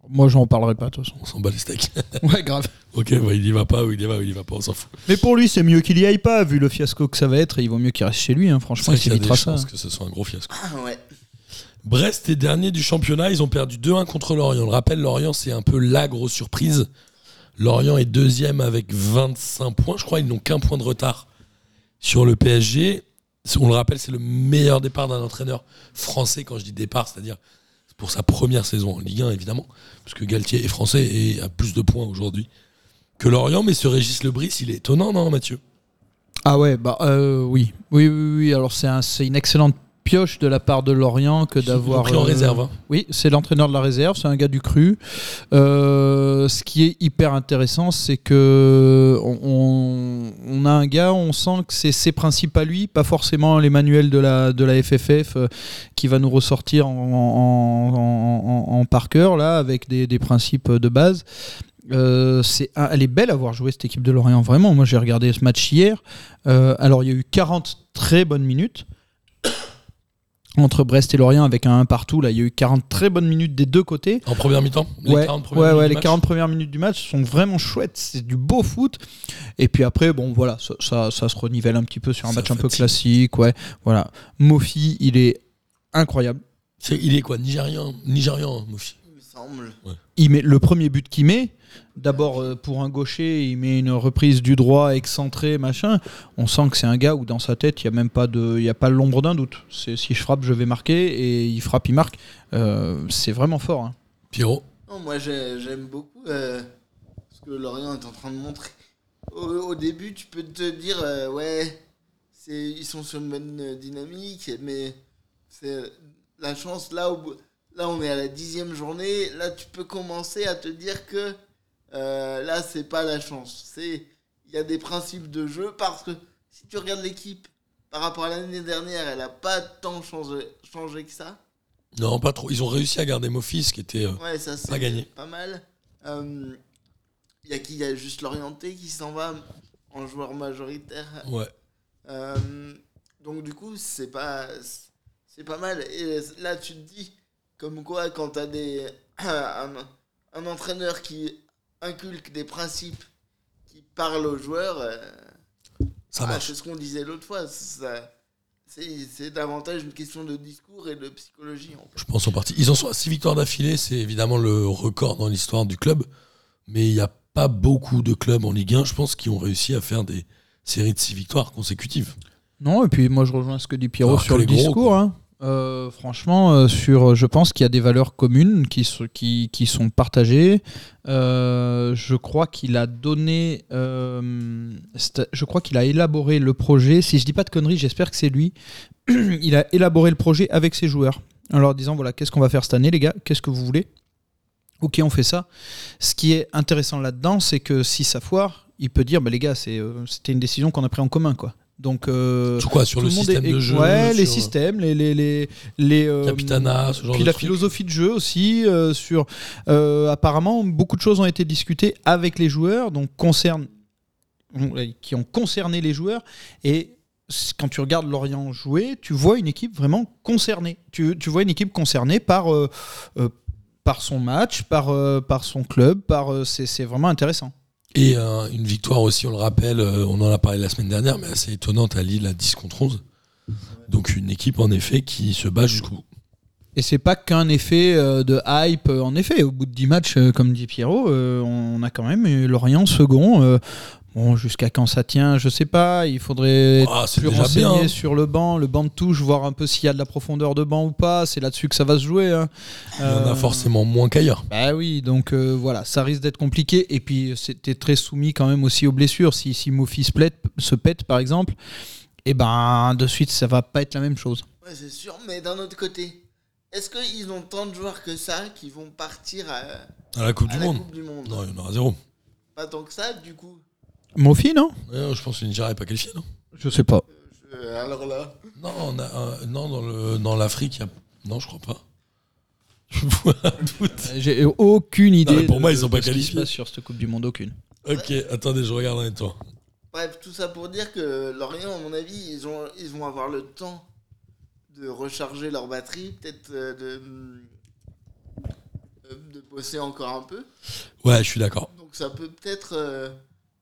Moi, j'en parlerai pas de toute façon. On s'en bat les steaks. Ouais, grave. ok, bah, il y va pas ou il y va ou il y va pas, on s'en fout. Mais pour lui, c'est mieux qu'il y aille pas, vu le fiasco que ça va être. Il vaut mieux qu'il reste chez lui. hein. Je Franchement, pense il qu'il y a des s'évitera ça. chances que ce soit un gros fiasco. Ah ouais. Brest est dernier du championnat. Ils ont perdu 2-1 contre Lorient. On le rappelle, Lorient, c'est un peu la grosse surprise. Lorient est deuxième avec 25 points. Je crois qu'ils n'ont qu'un point de retard sur le PSG. On le rappelle, c'est le meilleur départ d'un entraîneur français. Quand je dis départ, c'est-à-dire pour sa première saison en Ligue 1, évidemment, puisque Galtier est français et a plus de points aujourd'hui que Lorient. Mais ce Régis Lebris, il est étonnant, non, Mathieu? Ah ouais, bah euh, oui. oui, oui, oui. Alors c'est un- c'est une excellente pioche de la part de Lorient que d'avoir. pris en euh, réserve. hein. Oui, c'est l'entraîneur de la réserve, c'est un gars du cru. Euh, ce qui est hyper intéressant, c'est que on, a un gars, on sent que c'est ses principes à lui, pas forcément les manuels de la, de la FFF euh, qui va nous ressortir en, en, en- en- en par cœur, là, avec des, des principes de base. Euh, c'est, elle est belle à voir jouer cette équipe de Lorient, vraiment. Moi, j'ai regardé ce match hier. Euh, alors, il y a eu 40 très bonnes minutes entre Brest et Lorient avec un 1 partout. Là, il y a eu 40 très bonnes minutes des deux côtés. En première mi-temps Les ouais, 40 premières ouais, ouais, les match 40 premières minutes du match sont vraiment chouettes. C'est du beau foot. Et puis après, bon, voilà, ça, ça, ça se renivelle un petit peu sur un Ça match un peu classique. Ouais, voilà. Mofi, il est incroyable. Il est quoi Nigérian Nigérian, Mofi? Il met le premier but qu'il met. D'abord euh, pour un gaucher, il met une reprise du droit excentré, machin. On sent que c'est un gars où dans sa tête, il y a même pas de, il y a pas l'ombre d'un doute. C'est si je frappe, je vais marquer et il frappe, il marque. Euh, c'est vraiment fort. hein. Pierrot Non, moi j'ai- j'aime beaucoup euh, ce que Lorient est en train de montrer. Au, au début, tu peux te dire, euh, ouais, c'est, ils sont sur une bonne dynamique, mais c'est la chance, là, au bout- là on est à la dixième journée, là tu peux commencer à te dire que euh, là c'est pas la chance. C'est Il y a des principes de jeu parce que si tu regardes l'équipe par rapport à l'année dernière, elle a pas tant changé, changé que ça. Non, pas trop. Ils ont réussi à garder Mofi, ce qui était. euh, Ouais, ça Pas gagné. pas mal. Euh, Il y a qui? Il y a juste l'orienté qui s'en va en joueur majoritaire. Ouais. Euh, donc du coup, c'est pas c'est pas mal. Et là, tu te dis comme quoi quand t'as des un, un entraîneur qui inculque des principes qui parlent aux joueurs, euh, Ça ah, marche. c'est ce qu'on disait l'autre fois. ça- C'est c'est davantage une question de discours et de psychologie. En fait. Je pense en partie. Ils en sont à 6 victoires d'affilée. C'est évidemment le record dans l'histoire du club. Mais il n'y a pas beaucoup de clubs en Ligue 1, je pense, qui ont réussi à faire des séries de 6 victoires consécutives. Non, et puis moi je rejoins ce que dit Pierrot Alors sur le gros, discours. hein. Euh, franchement, euh, sur, je pense qu'il y a des valeurs communes qui, sont- partagées. Euh, je crois qu'il a donné, je crois qu'il a élaboré le projet. Si je dis pas de conneries, j'espère que c'est lui. il a élaboré le projet avec ses joueurs. En leur disant voilà, qu'est-ce qu'on va faire cette année, les gars? Qu'est-ce que vous voulez? Ok, on fait ça. Ce qui est intéressant là-dedans, c'est que si ça foire, il peut dire bah, les gars, c'était une décision qu'on a prise en commun, quoi. Donc euh, Sur quoi? Sur le monde système est- de jeu Ouais, les sur systèmes, les les les les euh, Capitana, ce genre puis de la philosophie de jeu aussi. euh, sur euh, apparemment, beaucoup de choses ont été discutées avec les joueurs, donc concerne qui ont concerné les joueurs et quand tu regardes Lorient jouer, tu vois une équipe vraiment concernée. Tu, tu vois une équipe concernée par, euh, euh, par son match, par, euh, par son club. Par, euh, c'est, c'est vraiment intéressant. Et euh, une victoire aussi, on le rappelle, euh, on en a parlé la semaine dernière, mais assez étonnante à Lille à 10 contre 11. Donc une équipe en effet qui se bat jusqu'au bout. Et c'est pas qu'un effet euh, de hype. En effet, au bout de 10 matchs, comme dit Pierrot, on a quand même eu Lorient second. Bon, jusqu'à quand ça tient, je sais pas. Il faudrait être Ah, plus déjà renseigné bien. sur le banc, le banc de touche, voir un peu s'il y a de la profondeur de banc ou pas. C'est là-dessus que ça va se jouer. hein. Il y en a Euh, forcément moins qu'ailleurs. Bah oui, donc euh, voilà, ça risque d'être compliqué. Et puis c'était très soumis quand même aussi aux blessures. Si, si Mofi se pète, se pète, par exemple, et ben de suite ça va pas être la même chose. Ouais, c'est sûr, mais d'un autre côté, est-ce qu'ils ont tant de joueurs que ça qui vont partir à, À la Coupe à du la Monde Coupe du Monde? Non, il y en aura zéro. Pas tant que ça, du coup. Mofi, non je pense que le Nigeria n'est pas qualifié, non Je sais pas. Je- alors là, Non, on a, un- non dans le dans l'Afrique, il y a... non, je crois pas. Je vois un doute. Euh, J'ai aucune idée. mais pour de- moi, ils sont de pas passe sur cette Coupe du Monde, aucune. Ok, attendez, je regarde en même temps. bref, tout ça pour dire que Lorient, à mon avis, ils, ont, ils vont avoir le temps de recharger leur batterie, peut-être euh, de, euh, de bosser encore un peu. Ouais, je suis d'accord. Donc ça peut peut-être euh,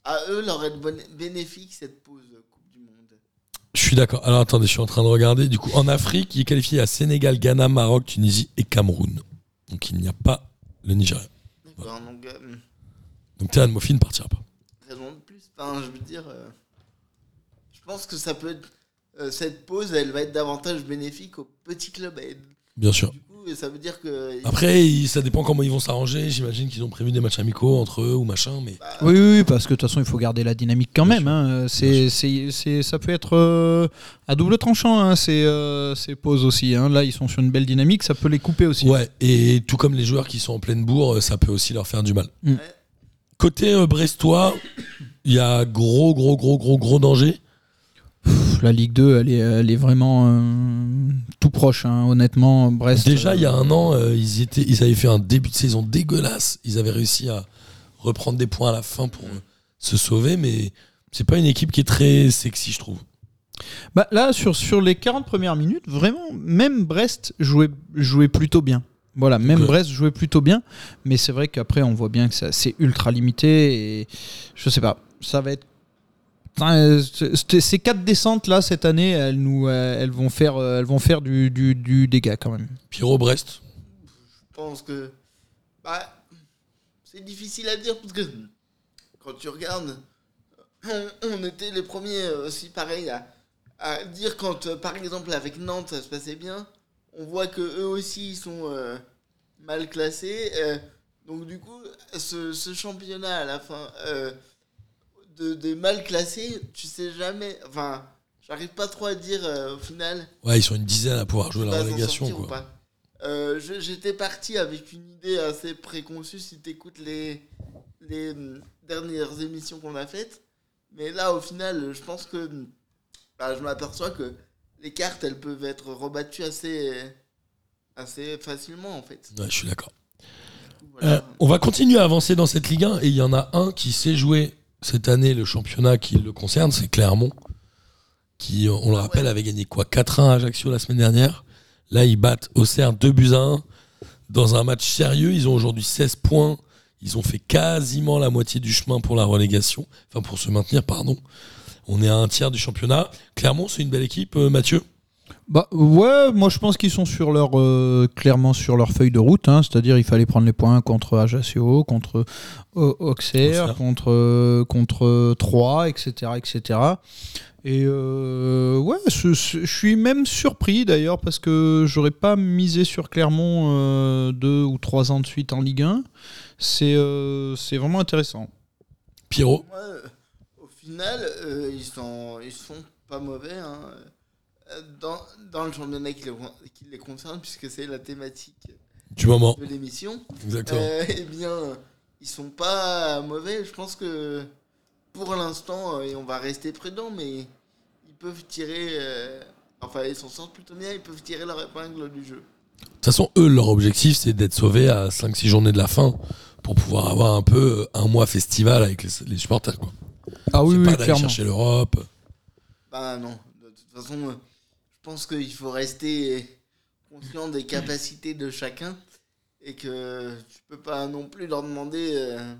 à eux leur être bénéfique cette pause Coupe du Monde. Je suis d'accord. Alors attendez, je suis en train de regarder. Du coup, en Afrique, il est qualifié à Sénégal, Ghana, Maroc, Tunisie et Cameroun. Donc il n'y a pas le Nigeria. D'accord, donc euh, Donc Théane Mofi ne partira pas. raison de plus. Enfin, je veux dire, euh, je pense que ça peut être euh, cette pause, elle va être davantage bénéfique aux petits clubs. Bien sûr. du coup, ça veut dire que Après, il- ça dépend comment ils vont s'arranger. J'imagine qu'ils ont prévu des matchs amicaux entre eux ou machin, mais bah, Oui, oui, oui, parce que de toute façon, il faut garder la dynamique quand Bien même. hein. C'est, c'est, c'est- ça peut être euh, à double tranchant, hein, ces, euh, ces pauses aussi. hein. Là, ils sont sur une belle dynamique, ça peut les couper aussi. ouais. Et tout comme les joueurs qui sont en pleine bourre, ça peut aussi leur faire du mal. Mm. Ouais. Côté euh, brestois, il y a gros, gros, gros, gros, gros danger. Pff, La Ligue 2, elle est, elle est vraiment euh, tout proche, hein, honnêtement. Brest. Déjà, il y a euh, un an, euh, ils, étaient, ils avaient fait un début de saison dégueulasse. Ils avaient réussi à reprendre des points à la fin pour euh, se sauver, mais c'est pas une équipe qui est très sexy, je trouve. Bah, là, sur, sur les 40 premières minutes, vraiment, même Brest jouait, jouait plutôt bien. Voilà, même. Brest jouait plutôt bien, mais c'est vrai qu'après, on voit bien que ça- c'est ultra limité et je sais pas, ça va être. Euh, Ces quatre descentes là cette année, elles nous, euh, elles vont faire, euh, elles vont faire du, du, du dégât quand même. Pierrot Brest, je pense que bah, c'est difficile à dire parce que quand tu regardes, on, on était les premiers aussi pareil à, à dire quand par exemple avec Nantes ça se passait bien, on voit que eux aussi ils sont euh, mal classés. euh, donc du coup, ce, ce championnat à la fin euh, de, mal classés, tu sais jamais. Enfin, j'arrive pas trop à dire euh, au final. ouais, ils sont une dizaine à pouvoir jouer la relégation. Quoi. Euh, J'étais parti avec une idée assez préconçue si tu écoutes les, les hum, dernières émissions qu'on a faites. Mais là, au final, je pense que bah, je m'aperçois que les cartes, elles peuvent être rebattues assez, assez facilement, en fait. Ouais, je suis d'accord. Voilà. Euh, on va continuer à avancer dans cette Ligue 1 et il y en a un qui sait jouer cette année le championnat qui le concerne, c'est Clermont, qui, on le rappelle, ouais. avait gagné quoi 4-1 à Ajaccio la semaine dernière. Là, ils battent Auxerre 2 buts à 1 dans un match sérieux. Ils ont aujourd'hui 16 points. Ils ont fait quasiment la moitié du chemin pour la relégation, enfin pour se maintenir, pardon. On est à un tiers du championnat. Clermont, c'est une belle équipe, euh, Mathieu? Bah ouais, moi je pense qu'ils sont sur leur euh, clairement sur leur feuille de route, hein, c'est-à-dire il fallait prendre les points contre Ajaccio, contre euh, Auxerre, Auxerre. contre euh, contre Troyes, etc., etc. Et euh, ouais, je, suis même surpris d'ailleurs parce que j'aurais pas misé sur Clermont euh, deux ou trois ans de suite en Ligue 1. C'est euh, c'est vraiment intéressant. Pierrot. Au final, euh, ils, sont, ils sont pas mauvais hein, dans, dans le championnat qui les, qui les concerne, puisque c'est la thématique Du moment. de l'émission. Exactement. Euh, eh bien, ils sont pas mauvais. Je pense que pour l'instant, euh, et on va rester prudent, mais ils peuvent tirer. euh, enfin, ils s'en sortent plutôt bien. Ils peuvent tirer leur épingle du jeu. De toute façon, eux, leur objectif, c'est d'être sauvés à 5-6 journées de la fin pour pouvoir avoir un peu euh, un mois festival avec les, les supporters. Quoi. Ah oui, oui, pas d'aller clairement. chercher l'Europe. Bah non. De toute façon, euh, pense qu'il faut rester conscient des capacités de chacun et que tu peux pas non plus leur demander. euh,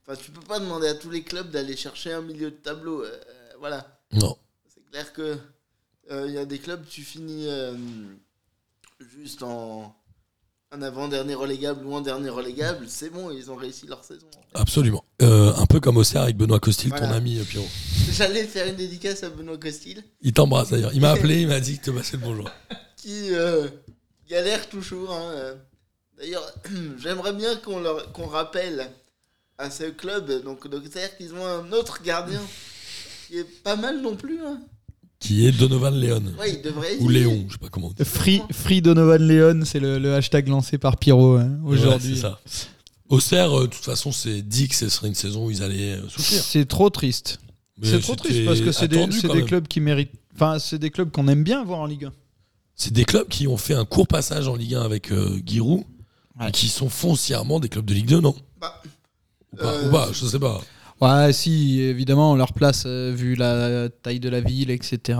Enfin, tu peux pas demander à tous les clubs d'aller chercher un milieu de tableau. euh, voilà. Non. C'est clair que euh, il y a des clubs, tu finis juste en un avant-dernier relégable ou en dernier relégable, c'est bon, ils ont réussi leur saison. Absolument. Euh, un peu comme Auxerre avec Benoît Costil, ton ami euh, Pierrot. J'allais faire une dédicace à Benoît Costil, Il t'embrasse d'ailleurs. Il m'a appelé, il m'a dit que te passais le bonjour. qui euh, galère toujours. hein. D'ailleurs, j'aimerais bien qu'on leur qu'on rappelle à ce club, donc d'Auxerre, qu'ils ont un autre gardien qui est pas mal non plus. hein. Qui est Donovan Leon. Ouais, il devrait Ou Léon, je sais pas comment on dit. Free, Free Donovan Leon, c'est le, le hashtag lancé par Pyro hein, aujourd'hui. Ouais, c'est ça. Auxerre, euh, de toute façon, c'est dit que ce serait une saison où ils allaient euh, souffrir. c'est trop triste. Mais C'est trop triste parce que c'est des, clubs qui méritent. Enfin, c'est des clubs qu'on aime bien voir en Ligue 1. C'est des clubs qui ont fait un court passage en Ligue 1 avec euh, Giroud Ouais. et qui sont foncièrement des clubs de Ligue 2, non? Bah, ou pas, Euh, ou pas, je sais pas. Ouais, si, évidemment, leur place, euh, vu la taille de la ville, etc.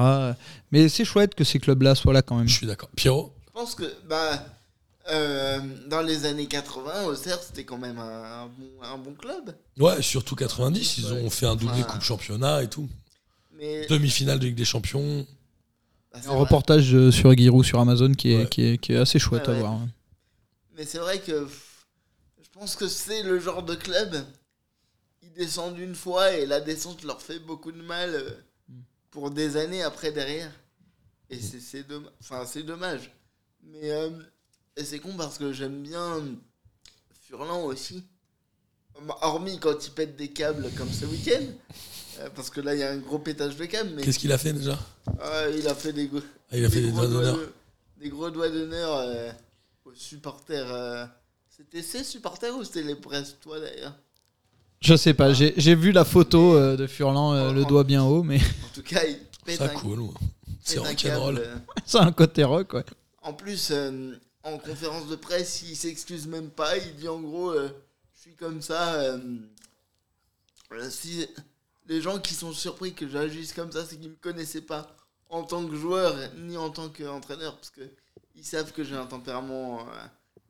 Mais c'est chouette que ces clubs-là soient là quand même. Je suis d'accord. Pierrot je pense que bah, euh, dans les années 80, Auxerre, c'était quand même un, un bon, un bon club. Ouais, surtout 90, ils ont fait un doublé Ouais. Coupe Championnat et tout. Mais Demi-finale de Ligue des Champions. bah, Un vrai. reportage euh, sur Giroud sur Amazon qui est, Ouais. qui est, qui est assez chouette Ouais, à ouais. voir. Mais c'est vrai que je pense que c'est le genre de club. Ils descendent une fois et la descente leur fait beaucoup de mal euh, pour des années après derrière. Et c'est c'est domm- enfin, c'est dommage. Mais euh, c'est con parce que j'aime bien Furlan aussi. Hormis quand il pète des câbles comme ce week-end. Euh, parce que là, il y a un gros pétage de câbles. Mais Qu'est-ce qu'il a fait déjà? Euh, il a fait des, Ah, Il a fait des doigts d'honneur. de- des gros doigts d'honneur euh, aux supporters. euh. C'était ses supporters ou c'était les Brestois d'ailleurs? Je sais pas, j'ai j'ai vu la photo euh, de Furlan, euh, le doigt bien haut, mais En tout cas, il pète Ça un, cool. ouais. C'est pète un rock'n'roll. euh. c'est un côté rock, ouais. En plus, euh, en conférence de presse, il s'excuse même pas. Il dit en gros, euh, je suis comme ça. euh, euh, si les gens qui sont surpris que j'agisse comme ça, c'est qu'ils me connaissaient pas en tant que joueur ni en tant qu'entraîneur, parce que ils savent que j'ai un tempérament. euh,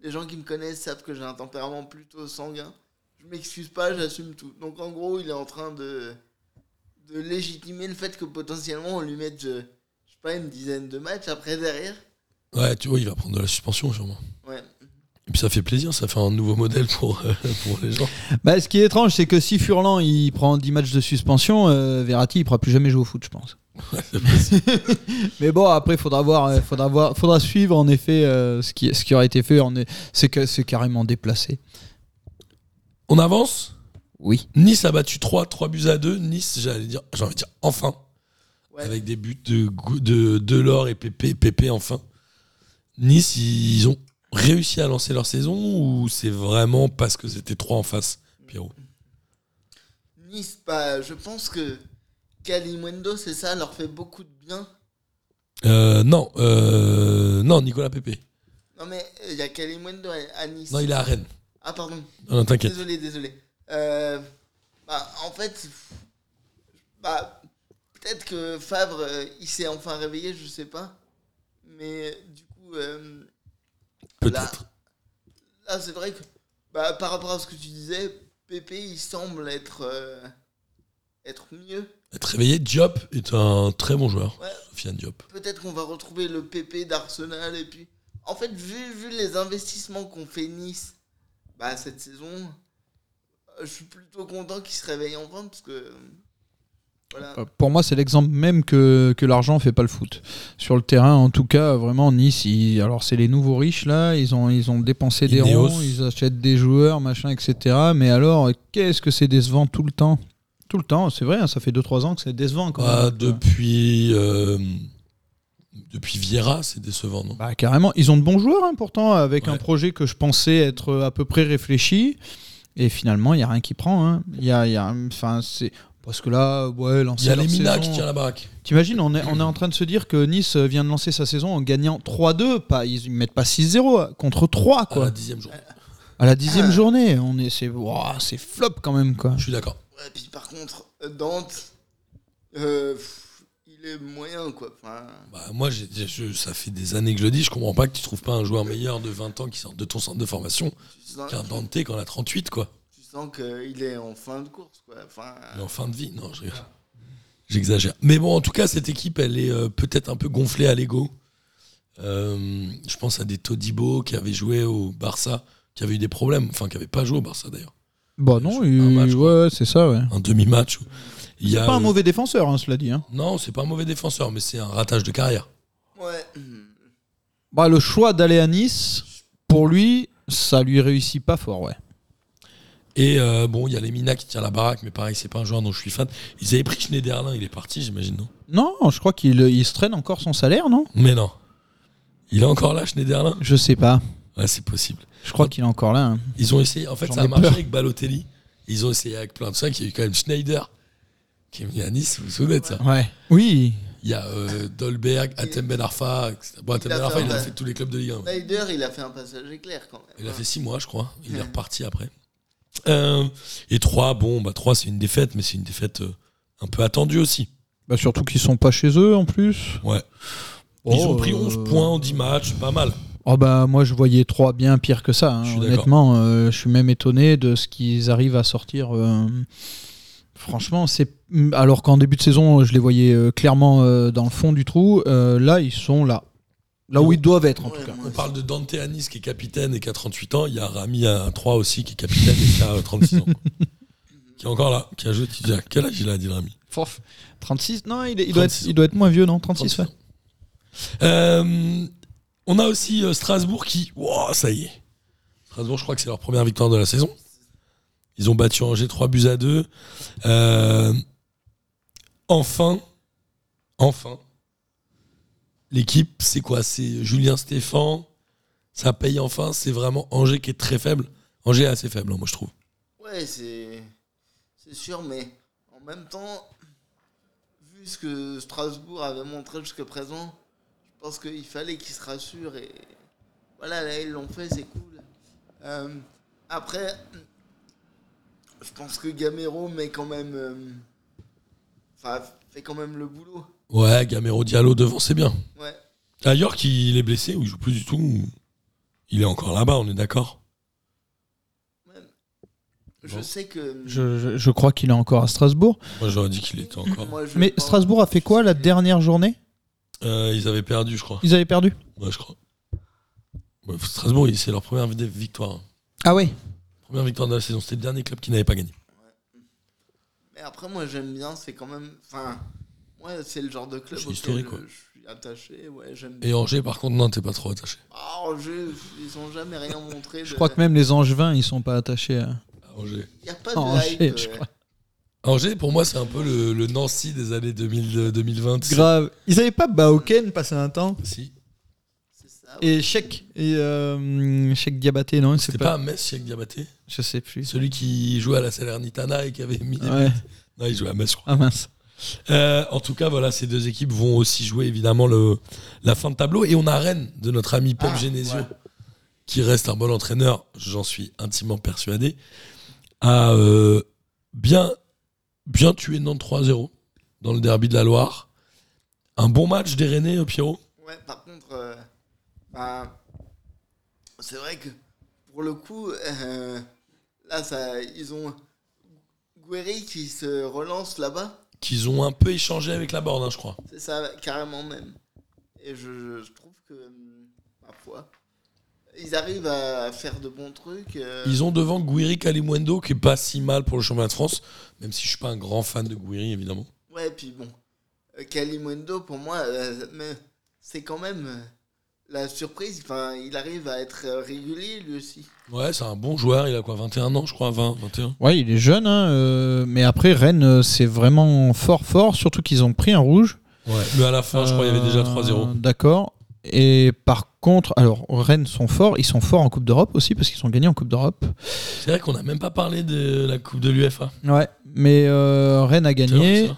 les gens qui me connaissent savent que j'ai un tempérament plutôt sanguin. Je m'excuse pas, j'assume tout. Donc en gros, il est en train de de légitimer le fait que potentiellement on lui mette, je, je sais pas, une dizaine de matchs après derrière. Ouais, tu vois, il va prendre de la suspension sûrement. Ouais. Et puis ça fait plaisir, ça fait un nouveau modèle pour, euh, pour les gens. Bah, ce qui est étrange, c'est que si Furlan il prend 10 matchs de suspension, euh, Verratti il pourra plus jamais jouer au foot, je pense. Mais bon, après, faudra voir, euh, faudra voir, faudra suivre en effet euh, ce qui, ce qui aura été fait. C'est que c'est carrément déplacé. On avance Oui. Nice a battu 3, 3 buts à 2. Nice, j'allais dire, j'ai envie de dire enfin. Ouais. Avec des buts de, de Delors et Pépé, Pépé enfin. Nice, ils ont réussi à lancer leur saison ou c'est vraiment parce que c'était 3 en face, Pierrot? Nice, bah, je pense que Kalimundo, c'est ça, leur fait beaucoup de bien. euh, Non, euh, non, Nicolas Pépé. Non, mais il y a à Nice. Non, il est à Rennes. Ah, pardon. Non, non, t'inquiète. Désolé, désolé. Euh, bah, en fait, bah, peut-être que Favre, euh, il s'est enfin réveillé, je sais pas. Mais euh, du coup, euh, Peut-être. là, c'est vrai que bah, par rapport à ce que tu disais, Pépé, il semble être, être mieux. Être réveillé, Diop est un très bon joueur. Ouais. Sofiane Diop. Peut-être qu'on va retrouver le PP d'Arsenal et puis en fait vu, vu les investissements qu'ont fait Nice bah, cette saison euh, je suis plutôt content qu'il se réveille enfin parce que voilà Euh, Pour moi, c'est l'exemple même que, que l'argent fait pas le foot. Sur le terrain, en tout cas, vraiment, Nice, ils- alors c'est les nouveaux riches là, ils ont, ils ont dépensé des ronds, ils achètent des joueurs, machin, etc. Mais alors, qu'est-ce que c'est décevant tout le temps? Tout le temps, c'est vrai, hein, ça fait 2-3 ans que c'est décevant quand Ah, même. depuis, euh, depuis Vieira, c'est décevant, non? Bah, carrément, ils ont de bons joueurs hein, pourtant, avec Ouais. un projet que je pensais être à peu près réfléchi. Et finalement, il n'y a rien qui prend. hein. Il y a, y a- c'est. Parce que là, ouais, lancer Il y a les Mina saison- qui tient la baraque. T'imagines, on est, on est en train de se dire que Nice vient de lancer sa saison en gagnant 3-2. Pas, ils ne mettent pas 6-0 contre 3, À quoi. la dixième journée. À la dixième journée. On est, c'est, c'est flop quand même, quoi. Je suis d'accord. Ouais, puis par contre euh, Dante euh, moyen quoi enfin, Bah, moi, j'ai- j'ai- je- ça fait des années que je le dis. Je comprends pas que tu trouves pas un joueur meilleur de 20 ans qui sort de ton centre de formation qu'un Dante quand on a 38, quoi. tu sens qu'il est en fin de course quoi enfin, en fin de vie, non, je rigole. J'exagère. Mais bon, en tout cas, cette équipe, elle est euh, peut-être un peu gonflée à l'ego. Euh, je pense à des Todibo qui avaient joué au Barça, qui avaient eu des problèmes, enfin, qui n'avaient pas joué au Barça d'ailleurs. Bah non, Un il- match, ouais, c'est ça, ouais. Un demi-match. Il a, pas un euh, mauvais défenseur, hein, cela dit. hein. Non, c'est pas un mauvais défenseur, mais c'est un ratage de carrière. ouais Bah, le choix d'aller à Nice, pour lui, ça lui réussit pas fort, ouais. Et euh, bon, il y a les Mina qui tient la baraque, mais pareil, c'est pas un joueur dont je suis fan. Ils avaient pris Schneiderlin, il est parti, j'imagine, non? Non, je crois qu'il il se traîne encore son salaire, non? Mais non. Il est encore là, Schneiderlin? Je sais pas. Ouais, c'est possible. Je crois qu'il est encore là. hein. Ils ont essayé, en fait, J'en ça a marché peur. avec Balotelli. Ils ont essayé avec plein de ça, qui y a eu quand même Schneider, qui est venu à Nice, vous vous souvenez de ça? Ouais. Oui. Il y a euh, Dolberg, Atem Ben Arfa. etc. Bon, Atem Il a Ben Arfa, fait il a fait tous les clubs de Ligue 1. Snyder, il a fait un passage éclair quand même. Il a fait six mois, je crois. Il est Ouais. reparti après. Euh, et 3, bon, bah 3, c'est une défaite, mais c'est une défaite euh, un peu attendue aussi. Bah, surtout qu'ils sont pas chez eux en plus. Ouais. Ils Oh, ont pris euh, 11 points en 10 matchs, pas mal. Oh bah moi je voyais trois bien pire que ça. hein. Je suis d'accord. Honnêtement, euh, je suis même étonné de ce qu'ils arrivent à sortir. euh, Franchement, c'est alors qu'en début de saison, je les voyais euh, clairement euh, dans le fond du trou. euh, là, ils sont là, là où ils doivent être en Ouais, tout cas. On parle de Dante Anis qui est capitaine et qui a 38 ans. Il y a Rami à 3 aussi qui est capitaine et qui a euh, 36 ans. qui est encore là, qui a joué. Tu dis, à quel âge il a dit Rami? 36 Non, il, est- il doit être, 36 il doit être moins vieux, non? 36, 36 ouais. ans. Euh, on a aussi Strasbourg qui. Wow, ça y est. Strasbourg, je crois que c'est leur première victoire de la saison. Ils ont battu Angers 3 buts à 2. Euh, enfin, enfin, l'équipe, c'est quoi? C'est Julien Stéphan. Ça paye enfin. C'est vraiment Angers qui est très faible. Angers est assez faible, hein, moi, je trouve. Ouais, c'est sûr, mais en même temps, vu ce que Strasbourg avait montré jusqu'à présent, je pense qu'il fallait qu'ils se rassurent et voilà, là ils l'ont fait, c'est cool. Euh, après, je pense que Gamero met quand même, euh, enfin, fait quand même le boulot. Ouais, Gamero Diallo devant, c'est bien. Ouais. À York, il est blessé ou il joue plus du tout ou- Il est encore là-bas, on est d'accord. Je Bon. sais que. Je, je- je crois qu'il est encore à Strasbourg. Moi, j'aurais dit qu'il était encore. moi, Mais Strasbourg a fait quoi la dernière journée? Euh, ils avaient perdu, je crois. Ils avaient perdu Ouais, je crois. Ouais, Strasbourg, c'est leur première vi- victoire. Ah ouais Première victoire de la saison. C'était le dernier club qui n'avait pas gagné. Mais après, moi, j'aime bien, c'est quand même. Enfin, moi, c'est le genre de club C'est auquel historique, je, suis attaché. Ouais, j'aime. Et Angers, par contre, non, t'es pas trop attaché. Ah, Angers, ils ont jamais rien montré. Je crois que même les Angevins, ils sont pas attachés à À Angers. Il a pas de Angers, hype. je crois. Angers, pour moi, c'est un peu le, le Nancy des années 2000, euh, 2020. Grave. Ils avaient pas Baoken passé un temps? Si. Et Cheikh. Et euh, Cheikh Diabaté, non c'est C'était pas, un Metz, Cheikh Diabaté Je sais plus. Celui qui jouait à la Salernitana et qui avait mis des Ouais. Non, il jouait à Metz, je crois. Ah mince. Euh, en tout cas, voilà, ces deux équipes vont aussi jouer évidemment le, la fin de tableau. Et on a Rennes de notre ami Pep Ah, Genesio, ouais. qui reste un bon entraîneur, j'en suis intimement persuadé, a euh, bien, bien tué Nantes 3-0 dans le derby de la Loire. Un bon match des Rennais, euh, Pierrot? Ouais, par contre, euh, ben, c'est vrai que pour le coup, euh, là, ça, ils ont Guéry qui se relance là-bas. qu'ils ont un peu échangé avec la Borde, hein, je crois. C'est ça, carrément même. Et je, je trouve que, foi, ils arrivent à faire de bons trucs. euh, Ils ont devant Guiri Kalimundo, qui est pas si mal pour le championnat de France, même si je suis pas un grand fan de Guiri, évidemment. Ouais, puis bon, euh, Kalimundo, pour moi, euh, c'est quand même euh, la surprise. Enfin, il arrive à être euh, régulier lui aussi. Ouais, c'est un bon joueur, il a quoi, 21 ans, je crois, 20, 21 Ouais, il est jeune, hein, euh, mais après Rennes, euh, c'est vraiment fort, fort. Surtout qu'ils ont pris un rouge. Ouais, mais à la fin, je crois, il y avait déjà Euh, 3-0. D'accord. Et par contre, alors Rennes sont forts. Ils sont forts en Coupe d'Europe aussi parce qu'ils ont gagné en Coupe d'Europe. C'est vrai qu'on n'a même pas parlé de la Coupe de l'UFA. Ouais. Mais euh, Rennes a gagné.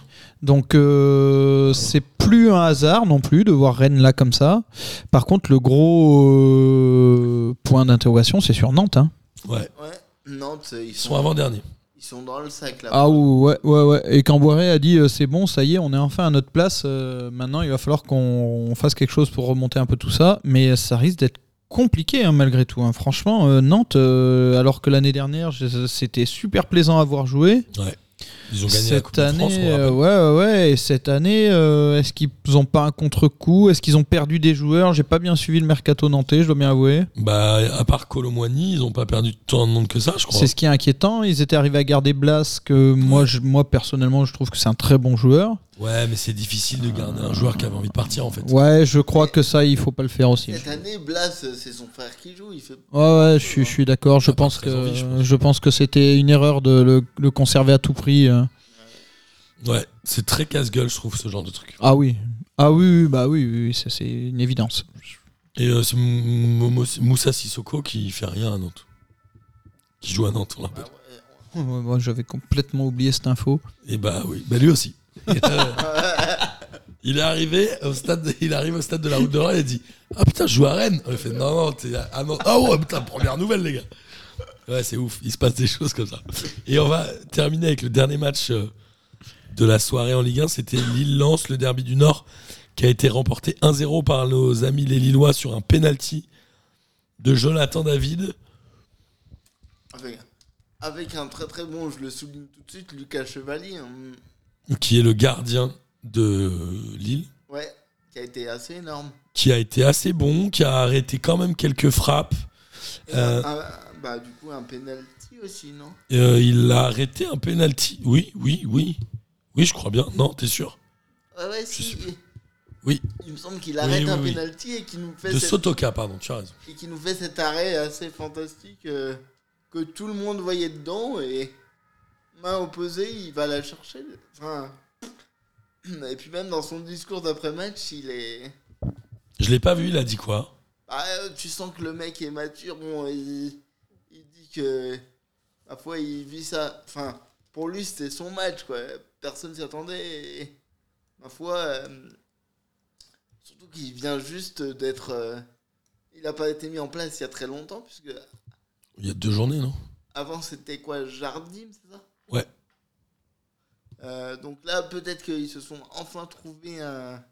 Donc euh, c'est plus un hasard non plus de voir Rennes là comme ça. Par contre, le gros euh, point d'interrogation, c'est sur Nantes. hein. Ouais, Ouais, Nantes, euh, ils, sont, sont avant-derniers. ils sont dans le sac là. Ah ouais, ouais, ouais. Et quand Boiré a dit euh, c'est bon, ça y est, on est enfin à notre place. euh, maintenant, il va falloir qu'on fasse quelque chose pour remonter un peu tout ça. Mais ça risque d'être compliqué hein, malgré tout. hein. Franchement, euh, Nantes, euh, alors que l'année dernière, c'était super plaisant à voir jouer. Ils ont gagné la Cette Coupe de France, année, euh, ouais, ouais, ouais. Et cette année, euh, est-ce qu'ils n'ont pas un contre-coup? Est-ce qu'ils ont perdu des joueurs? J'ai pas bien suivi le mercato nantais, je dois bien avouer. Bah, à part Colomboigny, ils n'ont pas perdu tant de monde que ça, je crois. C'est ce qui est inquiétant. Ils étaient arrivés à garder Blas, que moi, je, moi personnellement, je trouve que c'est un très bon joueur. Ouais, mais c'est difficile de garder un joueur qui avait envie de partir en fait. Ouais, je crois que ça, il faut pas le faire aussi. Cette année, Blas, c'est son frère qui joue. Il fait. Ouais, ouais, je suis, je suis d'accord. Je Il a pas pense que envie, je pense. je pense que c'était une erreur de le, le conserver à tout prix. euh. Ouais, c'est très casse-gueule, je trouve, ce genre de truc. Ah oui, ah oui, oui, bah oui, oui, oui, ça c'est une évidence. Et euh, c'est Moussa Sissoko qui fait rien à Nantes. Qui joue à Nantes, on Ah l'appelle. Ouais, Moi, j'avais complètement oublié cette info. Et bah oui, bah lui aussi. il est arrivé au stade, il arrive au stade de la Route de Rennes et dit Ah putain, je joue à Rennes. On fait Non, non, t'es à Nantes. Ah ouais, putain, première nouvelle, les gars. Ouais, c'est ouf, il se passe des choses comme ça. Et on va terminer avec le dernier match euh, de la soirée en Ligue 1. C'était Lille-Lens, le derby du Nord, qui a été remporté 1-0 par nos amis les Lillois sur un penalty de Jonathan David. Avec, avec un très très bon, je le souligne tout de suite, Lucas Chevalier. hein. Qui est le gardien de Lille, Ouais, qui a été assez énorme. qui a été assez bon, qui a arrêté quand même quelques frappes. Euh. un- un- bah, du coup, un penalty aussi, non? Euh, il a arrêté un penalty. Oui, oui, oui. Oui, je crois bien. Non, t'es sûr? Ouais, ouais, si. Oui. Il me semble qu'il arrête oui, un oui. penalty et qu'il nous fait De cette- Sotoka, pardon, tu as raison. et qui nous fait cet arrêt assez fantastique euh, que tout le monde voyait dedans et main opposée il va la chercher. Enfin et puis même dans son discours d'après match il est Je l'ai pas vu, il a dit quoi? Bah, euh, tu sens que le mec est mature bon il, il dit que ma foi il vit ça. Enfin pour lui c'était son match quoi. Personne s'y attendait et ma foi euh, surtout qu'il vient juste d'être euh, il n'a pas été mis en place il y a très longtemps puisque Il y a deux journées, non? Avant, c'était quoi? Jardim, c'est ça? Ouais. Euh, donc là, peut-être qu'ils se sont enfin trouvé un,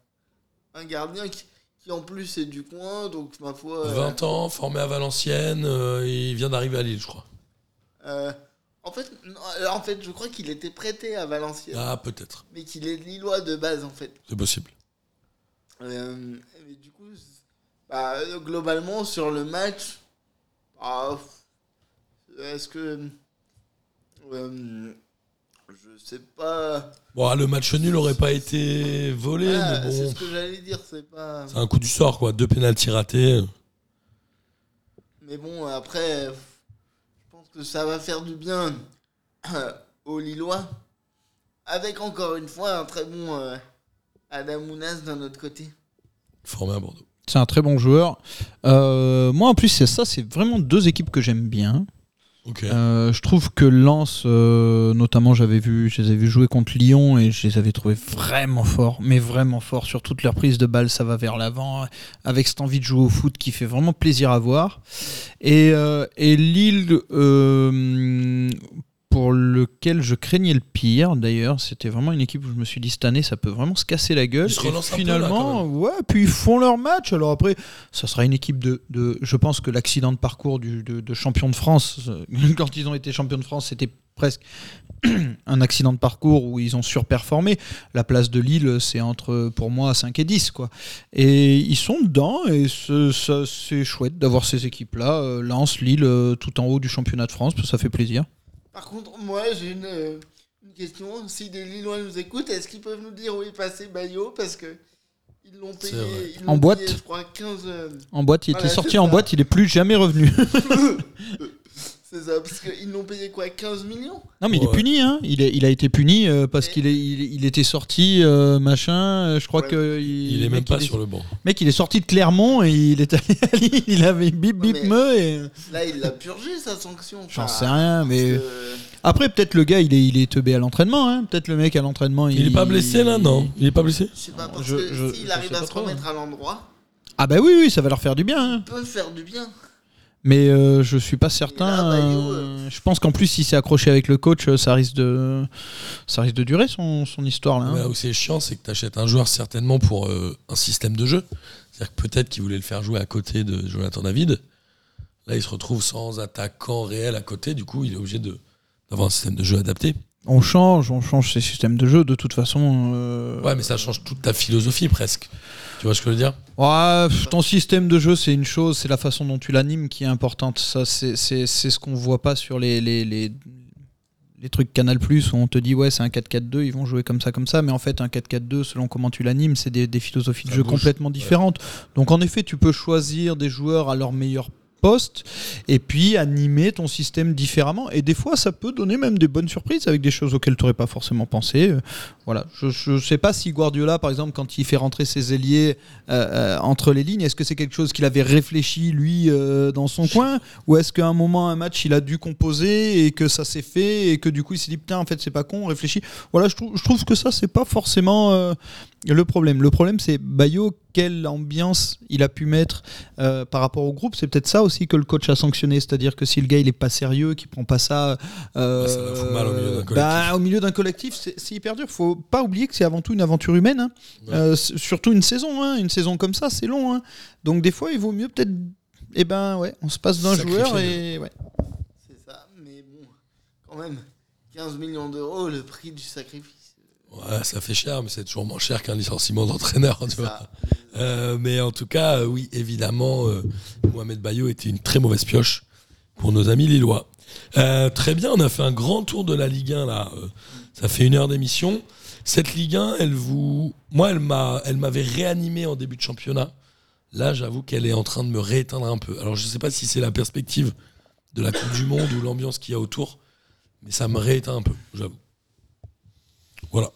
un gardien qui, qui, en plus est du coin. Donc, ma foi. euh, 20 ans, formé à Valenciennes, euh, il vient d'arriver à Lille, je crois. euh, en, fait, non, en fait, je crois qu'il était prêté à Valenciennes. Ah, peut-être. Mais qu'il est lillois de base, en fait. C'est possible. Mais du coup, bah, globalement, sur le match, ah, est-ce que. Euh, je sais pas. Bon, ah, le match nul aurait pas été volé, Ah, mais C'est bon. ce que j'allais dire, c'est pas. C'est un coup du sort, quoi. Deux pénaltys ratés. Mais bon, après, je pense que ça va faire du bien aux Lillois. Avec encore une fois un très bon euh, Adam Mounas d'un autre côté. Formé à Bordeaux. C'est un très bon joueur. Euh, moi, en plus, c'est ça, c'est vraiment deux équipes que j'aime bien. Euh, je trouve que Lens, euh, notamment, j'avais vu, je les avais vus jouer contre Lyon et je les avais trouvés vraiment forts, mais vraiment forts sur toute leur prise de balle, ça va vers l'avant, avec cette envie de jouer au foot qui fait vraiment plaisir à voir. Et, euh, et Lille, euh, pour lequel je craignais le pire, d'ailleurs, c'était vraiment une équipe où je me suis dit cette année, ça peut vraiment se casser la gueule. Ils se Et relancent un peu, là, finalement, ouais, puis ils font leur match. Alors après, ça sera une équipe de, de je pense que l'accident de parcours du, de, de champion de France, quand ils ont été champions de France, c'était presque un accident de parcours où ils ont surperformé. La place de Lille, c'est entre, pour moi, 5 et 10. Quoi. Et ils sont dedans et c'est chouette d'avoir ces équipes-là. Euh, Lens, Lille, euh, tout en haut du championnat de France, ça fait plaisir. Par contre, moi, j'ai une, euh, une question. Si des Lillois nous écoutent, est-ce qu'ils peuvent nous dire où est passé Bayo Parce que ils l'ont payé, ils En boîte payé, je crois, 15. euh, En boîte, il Voilà, était sorti en boîte, il est plus jamais revenu. c'est ça, parce qu'ils l'ont payé quoi 15 millions Non, mais il est Ouais. puni, hein. il, est, il a été puni euh, parce qu'il est, il, il était sorti, euh, machin. euh, je crois Ouais. que. Il est même pas sur le banc. Mec, il est sorti de Clermont et il est allé à Lille. Il avait bip bip Ouais, mais- me et. Là, il a purgé sa sanction. J'en sais rien, mais. Après, peut-être le gars, il est, il est teubé à l'entraînement. Hein. Peut-être le mec à l'entraînement. Il est pas blessé là, non Il est pas blessé Je sais pas, parce Je- que je- s'il je arrive à pas se trop, remettre à l'endroit, Ah, bah oui, oui, ça va leur faire du bien. hein. il peut faire du bien. Mais euh, je suis pas certain. là, Bayo, euh, je pense qu'en plus, si c'est accroché avec le coach, euh, ça risque de, ça risque de durer son, son histoire là. hein. Là où c'est chiant, c'est que tu achètes un joueur certainement pour euh, un système de jeu. C'est-à-dire que peut-être qu'il voulait le faire jouer à côté de Jonathan David. Là, il se retrouve sans attaquant réel à côté. Du coup, il est obligé de- d'avoir un système de jeu adapté. On change, on change ces systèmes de jeu de toute façon. euh, Ouais, mais ça change toute ta philosophie presque. Tu vois ce que je veux dire? Ouais, ton système de jeu, c'est une chose, c'est la façon dont tu l'animes qui est importante. Ça, c'est c'est- c'est ce qu'on voit pas sur les, les, les, les trucs Canal Plus où on te dit ouais c'est un 4-4-2, ils vont jouer comme ça comme ça, mais en fait un 4-4-2 selon comment tu l'animes, c'est des, des philosophies de Ça jeu bouge. complètement différentes. Donc en effet tu peux choisir des joueurs à leur meilleur poste et puis animer ton système différemment et des fois ça peut donner même des bonnes surprises avec des choses auxquelles tu n'aurais pas forcément pensé. Euh, Voilà, je ne sais pas si Guardiola par exemple quand il fait rentrer ses ailiers euh, euh, entre les lignes, est-ce que c'est quelque chose qu'il avait réfléchi lui euh, dans son coin? Ou est-ce qu'à un moment un match il a dû composer et que ça s'est fait et que du coup il s'est dit putain en fait c'est pas con, on réfléchit? Voilà, je trouve, je trouve que ça c'est pas forcément le problème. Le problème c'est Bayo quelle ambiance il a pu mettre euh, par rapport au groupe? C'est peut-être ça aussi que le coach a sanctionné, c'est-à-dire que si le gars il est pas sérieux, qu'il prend pas ça, euh, Ah, ça fout mal au milieu d'un collectif. bah, au milieu d'un collectif, c'est c'est hyper dur. Faut pas oublier que c'est avant tout une aventure humaine. hein. Ouais. Euh, surtout une saison, hein. une saison comme ça, c'est long. hein. Donc des fois, il vaut mieux peut-être, eh ben ouais, on se passe d'un joueur et ouais. C'est ça, mais bon, quand même, 15 millions d'euros, le prix du sacrifice. Ouais, ça fait cher, mais c'est toujours moins cher qu'un licenciement d'entraîneur. Euh, mais en tout cas, euh, oui, évidemment, euh, Mohamed Bayo était une très mauvaise pioche pour nos amis lillois. Très bien, on a fait un grand tour de la Ligue 1 là. Ça fait une heure d'émission. Cette Ligue 1, elle vous, moi, elle m'a, elle m'avait réanimé en début de championnat. Là, j'avoue qu'elle est en train de me rééteindre un peu. Alors, je ne sais pas si c'est la perspective de la Coupe du Monde ou l'ambiance qu'il y a autour, mais ça me rééteint un peu, j'avoue. Voilà.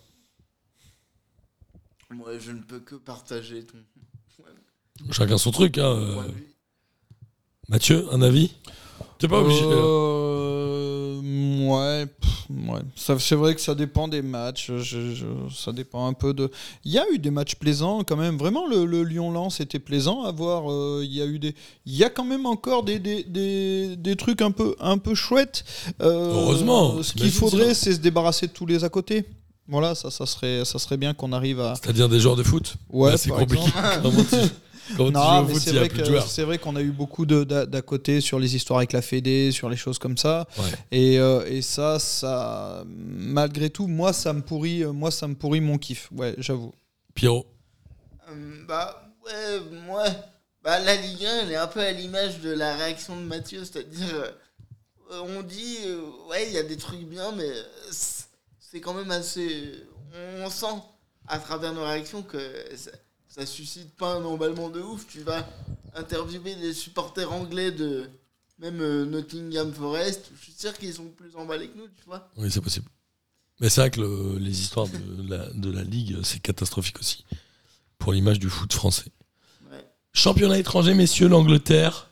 Moi, je ne peux que partager ton Chacun son truc. Hein. euh. Mathieu, un avis? T'es pas obligé. Euh, ouais, pff, ouais. Ça- C'est vrai que ça dépend des matchs. je- je- ça dépend un peu de. Il y a eu des matchs plaisants quand même. Vraiment, le, le Lyon-Lens était plaisant à voir. euh, Il y a eu des. Il y a quand même encore des, des, des, des trucs un peu, un peu chouettes. Euh, Heureusement, Ce qu'il faudrait, c'est se débarrasser de tous les à côté. Voilà, ça, ça serait, ça serait bien qu'on arrive à. C'est-à-dire des joueurs de foot Ouais, Bah, c'est compliqué. Non, mais c'est vrai, c'est qu'on a eu beaucoup de- d'à côté sur les histoires avec la Fédé, sur les choses comme ça. Ouais. Et, euh, et ça, ça, malgré tout, moi, ça me pourrit, euh, moi, ça me pourrit mon kiff. Ouais, j'avoue. Pierrot Hum, bah, ouais, moi, bah, la Ligue 1, elle est un peu à l'image de la réaction de Mathieu, c'est-à-dire, euh, on dit, euh, ouais, il y a des trucs bien, mais euh, c'est quand même assez. On sent à travers nos réactions que ça, ça suscite pas un emballement de ouf. Tu vas interviewer des supporters anglais de même euh, Nottingham Forest, je suis sûr qu'ils sont plus emballés que nous, tu vois. Oui, c'est possible. Mais c'est vrai que le- les histoires de la, de la Ligue, c'est catastrophique aussi. Pour l'image du foot français. Ouais. Championnat étranger, messieurs, l'Angleterre.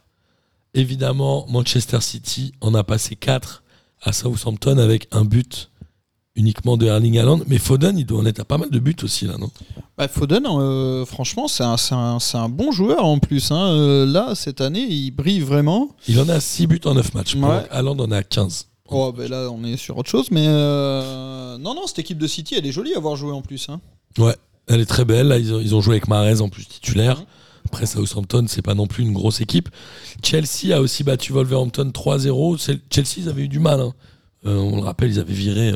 Évidemment, Manchester City en a passé 4 à Southampton avec un but uniquement de Erling Haaland. Mais Foden, il doit en être à pas mal de buts aussi, là, non? Bah, Foden, euh, franchement, c'est un, un- un bon joueur en plus. hein. Euh, là, cette année, il brille vraiment. Il en a 6 buts en 9 matchs. Ouais. Haaland en a 15. Oh, ben là, on est sur autre chose. Mais euh, non, non, cette équipe de City, elle est jolie à voir jouer en plus. hein. Ouais, elle est très belle. Là, ils ont, ils ont joué avec Mahrez en plus titulaire. Après, Southampton, c'est pas non plus une grosse équipe. Chelsea a aussi battu Wolverhampton 3-0. C'est- Chelsea, ils avaient eu du mal. hein. On le rappelle, ils avaient viré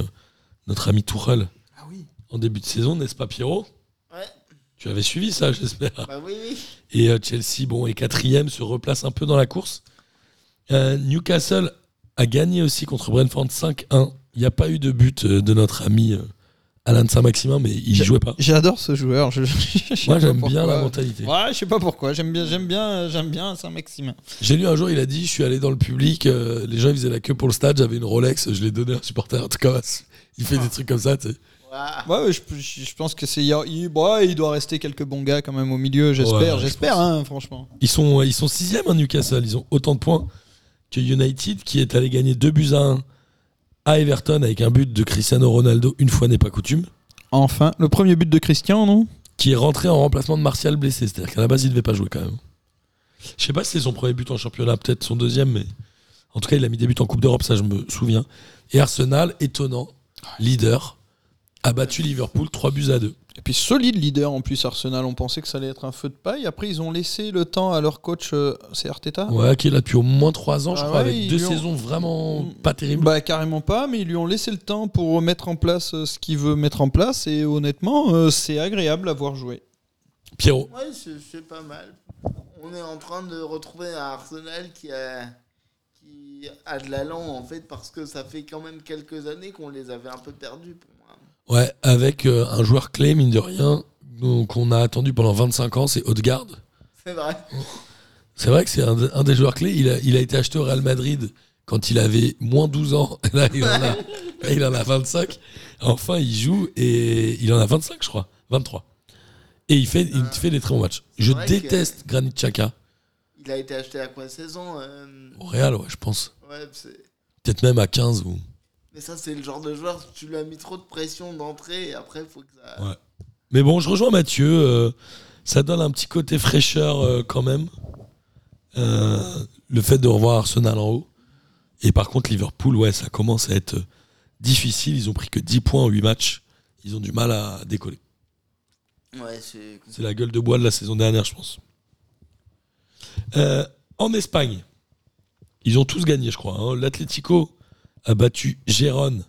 notre ami Tourelle Ah oui. en début de saison, n'est-ce pas, Pierrot? Ouais, Tu avais suivi ça, j'espère. bah oui, oui. Et euh, Chelsea, bon, est quatrième, se replace un peu dans la course. Euh, Newcastle a gagné aussi contre Brentford 5-1. Il n'y a pas eu de but euh, de notre ami euh, Alain de Saint-Maximin, mais il jouait pas. J'adore ce joueur. Je, je sais Moi, j'aime bien la mentalité. Ouais, je sais pas pourquoi. J'aime bien, j'aime bien, j'aime bien Saint-Maximin. J'ai lu un jour, il a dit Je suis allé dans le public, euh, les gens ils faisaient la queue pour le stade, j'avais une Rolex, je l'ai donné à un supporter. En tout cas, il fait des trucs comme ça. tu sais. Ouah. Ouais, ouais, je, je- je pense que c'est. Il, il- doit rester quelques bons gars quand même au milieu. J'espère, Ouais, je j'espère, hein, franchement. Ils sont, ils sont sixième à Newcastle, ils ont autant de points que United qui est allé gagner 2 buts à 1 à Everton avec un but de Cristiano Ronaldo, une fois n'est pas coutume, Enfin, le premier but de Christian, non? Qui est rentré en remplacement de Martial blessé. C'est-à-dire qu'à la base, il devait pas jouer quand même. Je sais pas si c'est son premier but en championnat, peut-être son deuxième, mais en tout cas, il a mis des buts en Coupe d'Europe, ça je me souviens. Et Arsenal, étonnant, leader, a battu Liverpool 3 buts à 2. Et puis solide leader en plus Arsenal. On pensait que ça allait être un feu de paille. Après, ils ont laissé le temps à leur coach, euh, c'est Arteta. Ouais, qui est là depuis au moins 3 ans, je Ah crois, ouais, avec deux ont- saisons vraiment pas terribles. Bah carrément pas, mais ils lui ont laissé le temps pour mettre en place euh, ce qu'il veut mettre en place. Et honnêtement, euh, c'est agréable à voir jouer. Pierrot, Ouais, c'est pas mal. On est en train de retrouver un Arsenal qui a, qui a de l'allant en fait parce que ça fait quand même quelques années qu'on les avait un peu perdus pour. Ouais, avec euh, un joueur clé, mine de rien, donc, qu'on a attendu pendant 25 ans, c'est Odegaard. C'est vrai. C'est vrai que c'est un, un des joueurs clés. Il a, il a été acheté au Real Madrid quand il avait moins 12 ans. Là, il en a, là, il en a 25. Enfin, il joue et il en a 25, je crois. 23. Et il fait, il fait des très bons matchs. Je que- déteste Granit Xhaka Il a été acheté à quoi saison euh, au Real, ouais, je pense. Ouais, Peut-être même à 15 ou. Mais ça c'est le genre de joueur tu lui as mis trop de pression d'entrée et après faut que ça. Ouais. Mais bon, je rejoins Mathieu. euh, ça donne un petit côté fraîcheur euh, quand même. Euh, le fait de revoir Arsenal en haut. Et par contre, Liverpool, ouais, ça commence à être euh, difficile. Ils ont pris que 10 points en 8 matchs. Ils ont du mal à décoller. Ouais, c'est. C'est la gueule de bois de la saison dernière, je pense. Euh, en Espagne, ils ont tous gagné, je crois. hein. L'Atlético a battu Gérone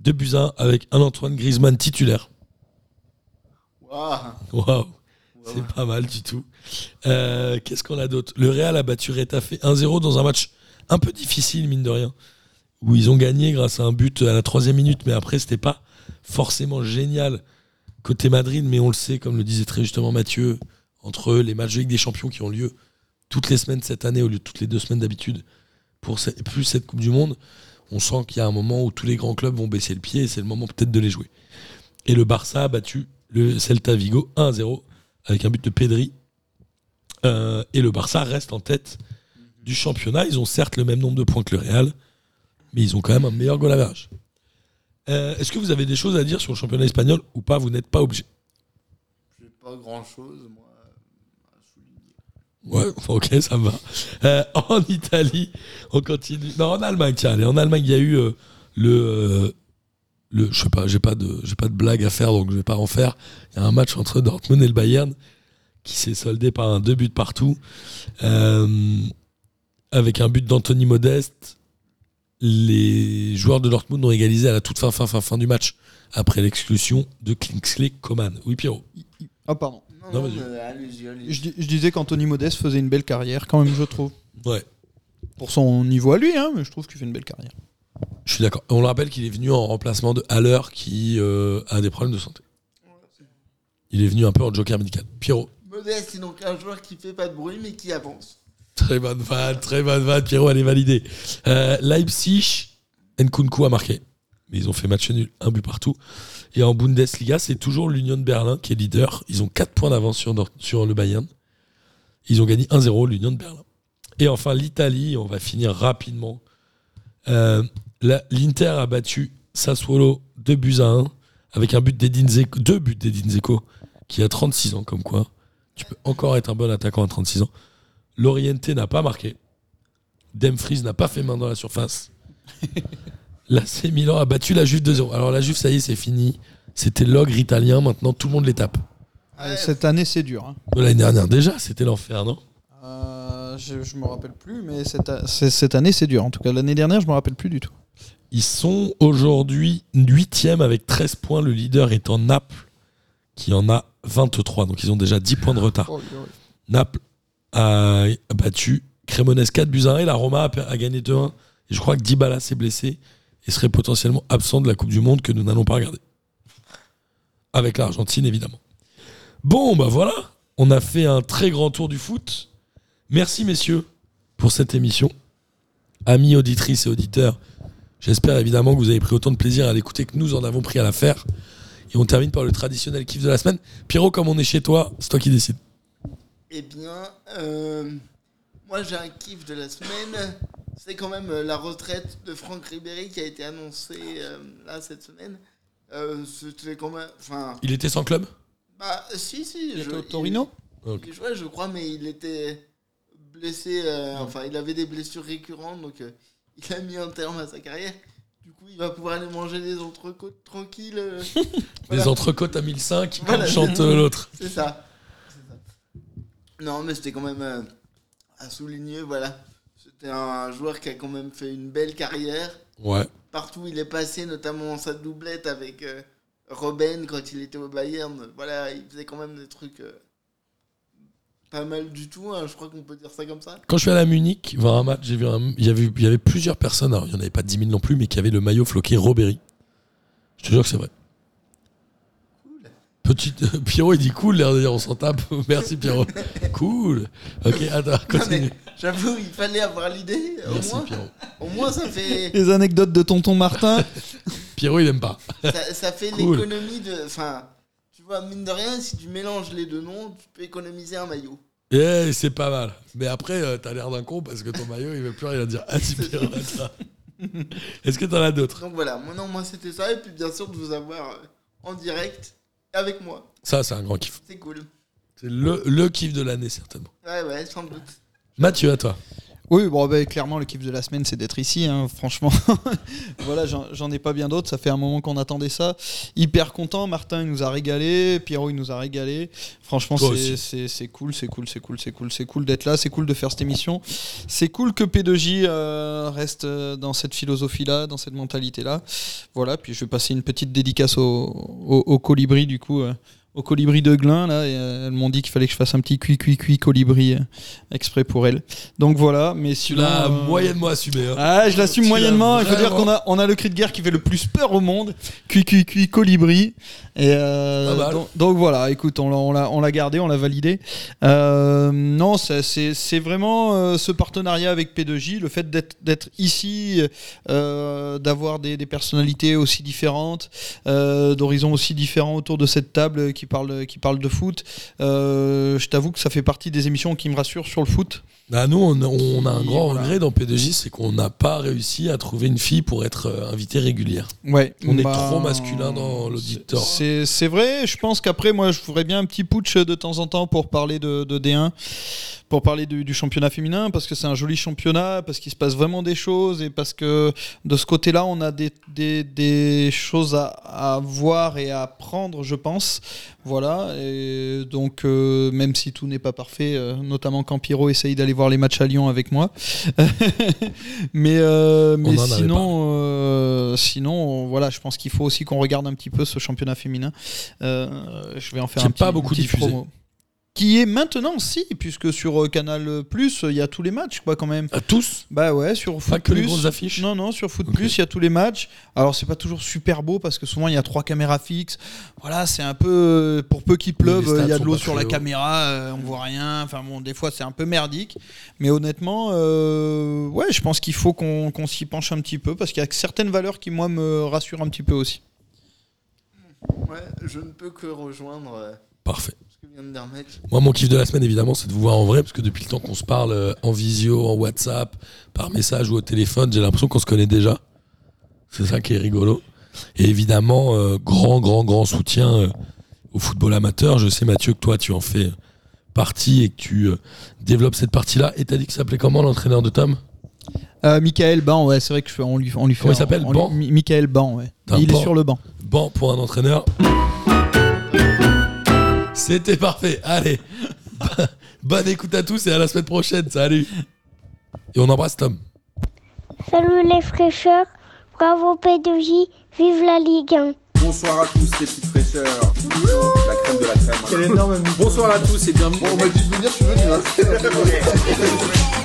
2 buts à 1 avec un Antoine Griezmann titulaire. Waouh. Waouh! C'est pas mal du tout. Euh, Qu'est-ce qu'on a d'autre? Le Real a battu Retafe 1-0 dans un match un peu difficile, mine de rien, où ils ont gagné grâce à un but à la troisième minute, mais après, c'était pas forcément génial côté Madrid, mais on le sait, comme le disait très justement Mathieu, entre les matchs de Ligue des Champions qui ont lieu toutes les semaines cette année au lieu de toutes les deux semaines d'habitude, pour plus cette Coupe du Monde, on sent qu'il y a un moment où tous les grands clubs vont baisser le pied et c'est le moment peut-être de les jouer. Et le Barça a battu le Celta Vigo 1-0 avec un but de Pedri. Euh, et le Barça reste en tête du championnat. Ils ont certes le même nombre de points que le Real, mais ils ont quand même un meilleur goal. Euh, Est-ce que vous avez des choses à dire sur le championnat espagnol ou pas? Vous n'êtes pas obligé. J'ai pas grand chose moi. Ouais, ok, ça va. Euh, en Italie, on continue. Non, en Allemagne, tiens, allez, en Allemagne, il y a eu euh, le, euh, le. Je sais pas, j'ai pas de, pas de blague à faire, donc je vais pas en faire. Il y a un match entre Dortmund et le Bayern qui s'est soldé par un deux buts partout, euh, avec un but d'Anthony Modeste. Les joueurs de Dortmund ont égalisé à la toute fin, fin, fin, fin du match après l'exclusion de Kingsley Coman. Oui, Pierrot. Ah, pardon. Non, Non, non, vas-y. mais allez-y, allez-y. Je, dis- je disais qu'Anthony Modeste faisait une belle carrière, quand même, je trouve. Ouais. Pour son niveau à lui, hein, mais je trouve qu'il fait une belle carrière. Je suis d'accord. On le rappelle qu'il est venu en remplacement de Haller qui euh, a des problèmes de santé. Il est venu un peu en joker médical. Pierrot. Modeste, c'est donc un joueur qui fait pas de bruit mais qui avance. Très bonne vanne, très bonne vanne. Pierrot, elle est validée. Euh, Leipzig, Nkunku a marqué. Mais ils ont fait match nul, un but partout. Et en Bundesliga, c'est toujours l'Union de Berlin qui est leader. Ils ont 4 points d'avance sur, sur le Bayern. Ils ont gagné 1-0, l'Union de Berlin. Et enfin, l'Italie, on va finir rapidement. Euh, L'Inter a battu Sassuolo 2 buts à 1 avec un but d'Edin deux buts d'Edin Zeko qui a 36 ans, comme quoi. Tu peux encore être un bon attaquant à 36 ans. L'Oriente n'a pas marqué. Demfries n'a pas fait main dans la surface. L'AC Milan a battu la Juve 2-0. Alors la Juve, ça y est, c'est fini. C'était l'ogre italien, maintenant tout le monde les tape. Euh, Cette année, c'est dur. hein. De L'année dernière déjà, c'était l'enfer, non? Euh, je, je me rappelle plus, mais cette, c'est- cette année, c'est dur. En tout cas, l'année dernière, je me rappelle plus du tout. Ils sont aujourd'hui 8e avec 13 points. Le leader étant Naples, qui en a 23. Donc ils ont déjà 10 points de retard. Naples a battu Cremonese 4 buts à 1 et la Roma a, per- a gagné 2-1. Et je crois que Dybala s'est blessé et serait potentiellement absent de la Coupe du Monde que nous n'allons pas regarder. Avec l'Argentine, évidemment. Bon, bah voilà. On a fait un très grand tour du foot. Merci, messieurs, pour cette émission. Amis auditrices et auditeurs, j'espère évidemment que vous avez pris autant de plaisir à l'écouter que nous en avons pris à la faire. Et on termine par le traditionnel kiff de la semaine. Pierrot, comme on est chez toi, c'est toi qui décides. Eh bien, euh, moi j'ai un kiff de la semaine. C'est quand même euh, la retraite de Franck Ribéry qui a été annoncée euh, là cette semaine. Euh, C'était quand même. Enfin. Il était sans club? Bah, si, si. Il je- était au Torino? il, il jouait, je crois, mais il était blessé. euh, enfin, il avait des blessures récurrentes, donc euh, il a mis un terme à sa carrière. Du coup, il va pouvoir aller manger des entrecôtes tranquilles. euh. Les Voilà. entrecôtes à 1005, comme Voilà. chante euh, l'autre. C'est ça. Non, mais c'était quand même euh, à souligner, voilà. C'était un joueur qui a quand même fait une belle carrière. Ouais. Partout où il est passé, notamment sa doublette avec euh, Robben quand il était au Bayern. Voilà, il faisait quand même des trucs. euh, pas mal du tout, hein, je crois qu'on peut dire ça comme ça. Quand je suis allé à Munich voir un match, j'ai vu un- il, y avait, il y avait plusieurs personnes, alors il n'y en avait pas 10 000 non plus, mais qui avaient le maillot floqué Robéry. Je te jure que c'est vrai. Petite, Pierrot, il dit cool, l'air de dire on s'en tape. Merci Pierrot. cool. Ok, attends, continue. J'avoue, il fallait avoir l'idée. Au Merci moins, Pierrot. au moins, ça fait, Les anecdotes de tonton Martin. Pierrot, il aime pas. ça, ça fait Cool. l'économie de. Enfin, tu vois, mine de rien, si tu mélanges les deux noms, tu peux économiser un maillot. Eh, c'est pas mal. Mais après, euh, t'as l'air d'un con parce que ton maillot, il veut plus rien dire. Ah, si, Pierrot, attends. Est-ce que t'en as d'autres? Donc voilà, moi, non, moi c'était ça, et puis bien sûr de vous avoir euh, en direct avec moi. Ça, c'est un grand kiff. C'est cool. C'est le, le kiff de l'année, certainement. Ouais, ouais, sans doute. Mathieu, à toi. Oui, bon, bah, clairement, le kiff de la semaine, c'est d'être ici, hein, franchement. voilà, j'en ai pas bien d'autres. Ça fait un moment qu'on attendait ça. Hyper content. Martin, il nous a régalé. Pierrot, il nous a régalé. Franchement, c'est- cool, c'est cool, c'est cool, c'est cool. C'est cool d'être là. C'est cool de faire cette émission. C'est cool que P2J euh, reste euh, dans cette philosophie-là, dans cette mentalité-là. Voilà, puis je vais passer une petite dédicace au, au, au colibri, du coup. euh, au colibri de Glin, là, et, euh, elles m'ont dit qu'il fallait que je fasse un petit cuit cuit cuit colibri euh, exprès pour elles. Donc voilà, mais Tu sinon, l'as euh, moyennement assumé. hein. ah, je l'assume Tu moyennement. Il faut dire vraiment. qu'on a, on a le cri de guerre qui fait le plus peur au monde. Cui, cui, cui, colibri. Et euh, Pas mal. donc, donc voilà, écoute, on l'a, on l'a, on l'a gardé, on l'a validé. Euh, non, ça, c'est, c'est vraiment euh, ce partenariat avec P2J, le fait d'être, d'être ici, euh, d'avoir des, des personnalités aussi différentes, euh, d'horizons aussi différents autour de cette table qui parle, qui parle de foot. Euh, je t'avoue que ça fait partie des émissions qui me rassurent sur le foot. Bah, nous, on, on a un grand voilà. regret dans P2J, c'est qu'on n'a pas réussi à trouver une fille pour être euh, invitée régulière. Ouais, On est bah, trop masculin dans l'auditoire. C'est c'est vrai, je pense qu'après, moi, je ferais bien un petit putsch de temps en temps pour parler de, de D1, pour parler du, du championnat féminin, parce que c'est un joli championnat, parce qu'il se passe vraiment des choses, et parce que de ce côté-là, on a des, des, des choses à, à voir et à apprendre, je pense. Voilà, et donc, euh, même si tout n'est pas parfait, euh, notamment quand Pierrot essaye d'aller voir les matchs à Lyon avec moi. mais euh, mais sinon, sinon, voilà, je pense qu'il faut aussi qu'on regarde un petit peu ce championnat féminin. Je vais en faire un est pas petit, beaucoup diffusé. promo. Qui est maintenant, si, puisque sur euh, Canal Plus, il y a tous les matchs, quoi, quand même. À tous Bah ouais, sur Foot Pas que les Plus. grosses affiches Non, non, sur Foot Ok. Plus, il y a tous les matchs. Alors, c'est pas toujours super beau parce que souvent, il y a trois caméras fixes. Voilà, c'est un peu. Pour peu qu'il pleuve, les il y a de l'eau pas sur très la hauts. caméra, euh, on voit rien. Enfin, bon, des fois, c'est un peu merdique. Mais honnêtement, euh, ouais, je pense qu'il faut qu'on qu'on s'y penche un petit peu parce qu'il y a certaines valeurs qui, moi, me rassurent un petit peu aussi. Ouais, je ne peux que rejoindre euh, Parfait. Moi, mon kiff de la semaine, évidemment, c'est de vous voir en vrai, parce que depuis le temps qu'on se parle euh, en visio, en WhatsApp, par message ou au téléphone, j'ai l'impression qu'on se connaît déjà. C'est ça qui est rigolo. Et évidemment, euh, grand, grand, grand soutien euh, au football amateur. Je sais, Mathieu, que toi, tu en fais partie et que tu euh, développes cette partie-là. Et t'as dit que ça s'appelait comment l'entraîneur de Tom? Euh, Michael Ban, ouais, c'est vrai que je fais, on lui, on lui fait. Comment il s'appelle, Ban Michael Ban, ouais. Il est Ban. sur le banc. Bon, pour un entraîneur. C'était parfait. Allez. Bonne écoute à tous et à la semaine prochaine. Salut. Et on embrasse Tom. Salut les fraîcheurs, bravo P2J, vive la Ligue 1. Bonsoir à tous les petites fraîcheurs. La crème de la crème. Quel énorme Bonsoir à tous et bienvenue. On m'a dit de venir, je suis venu. hein.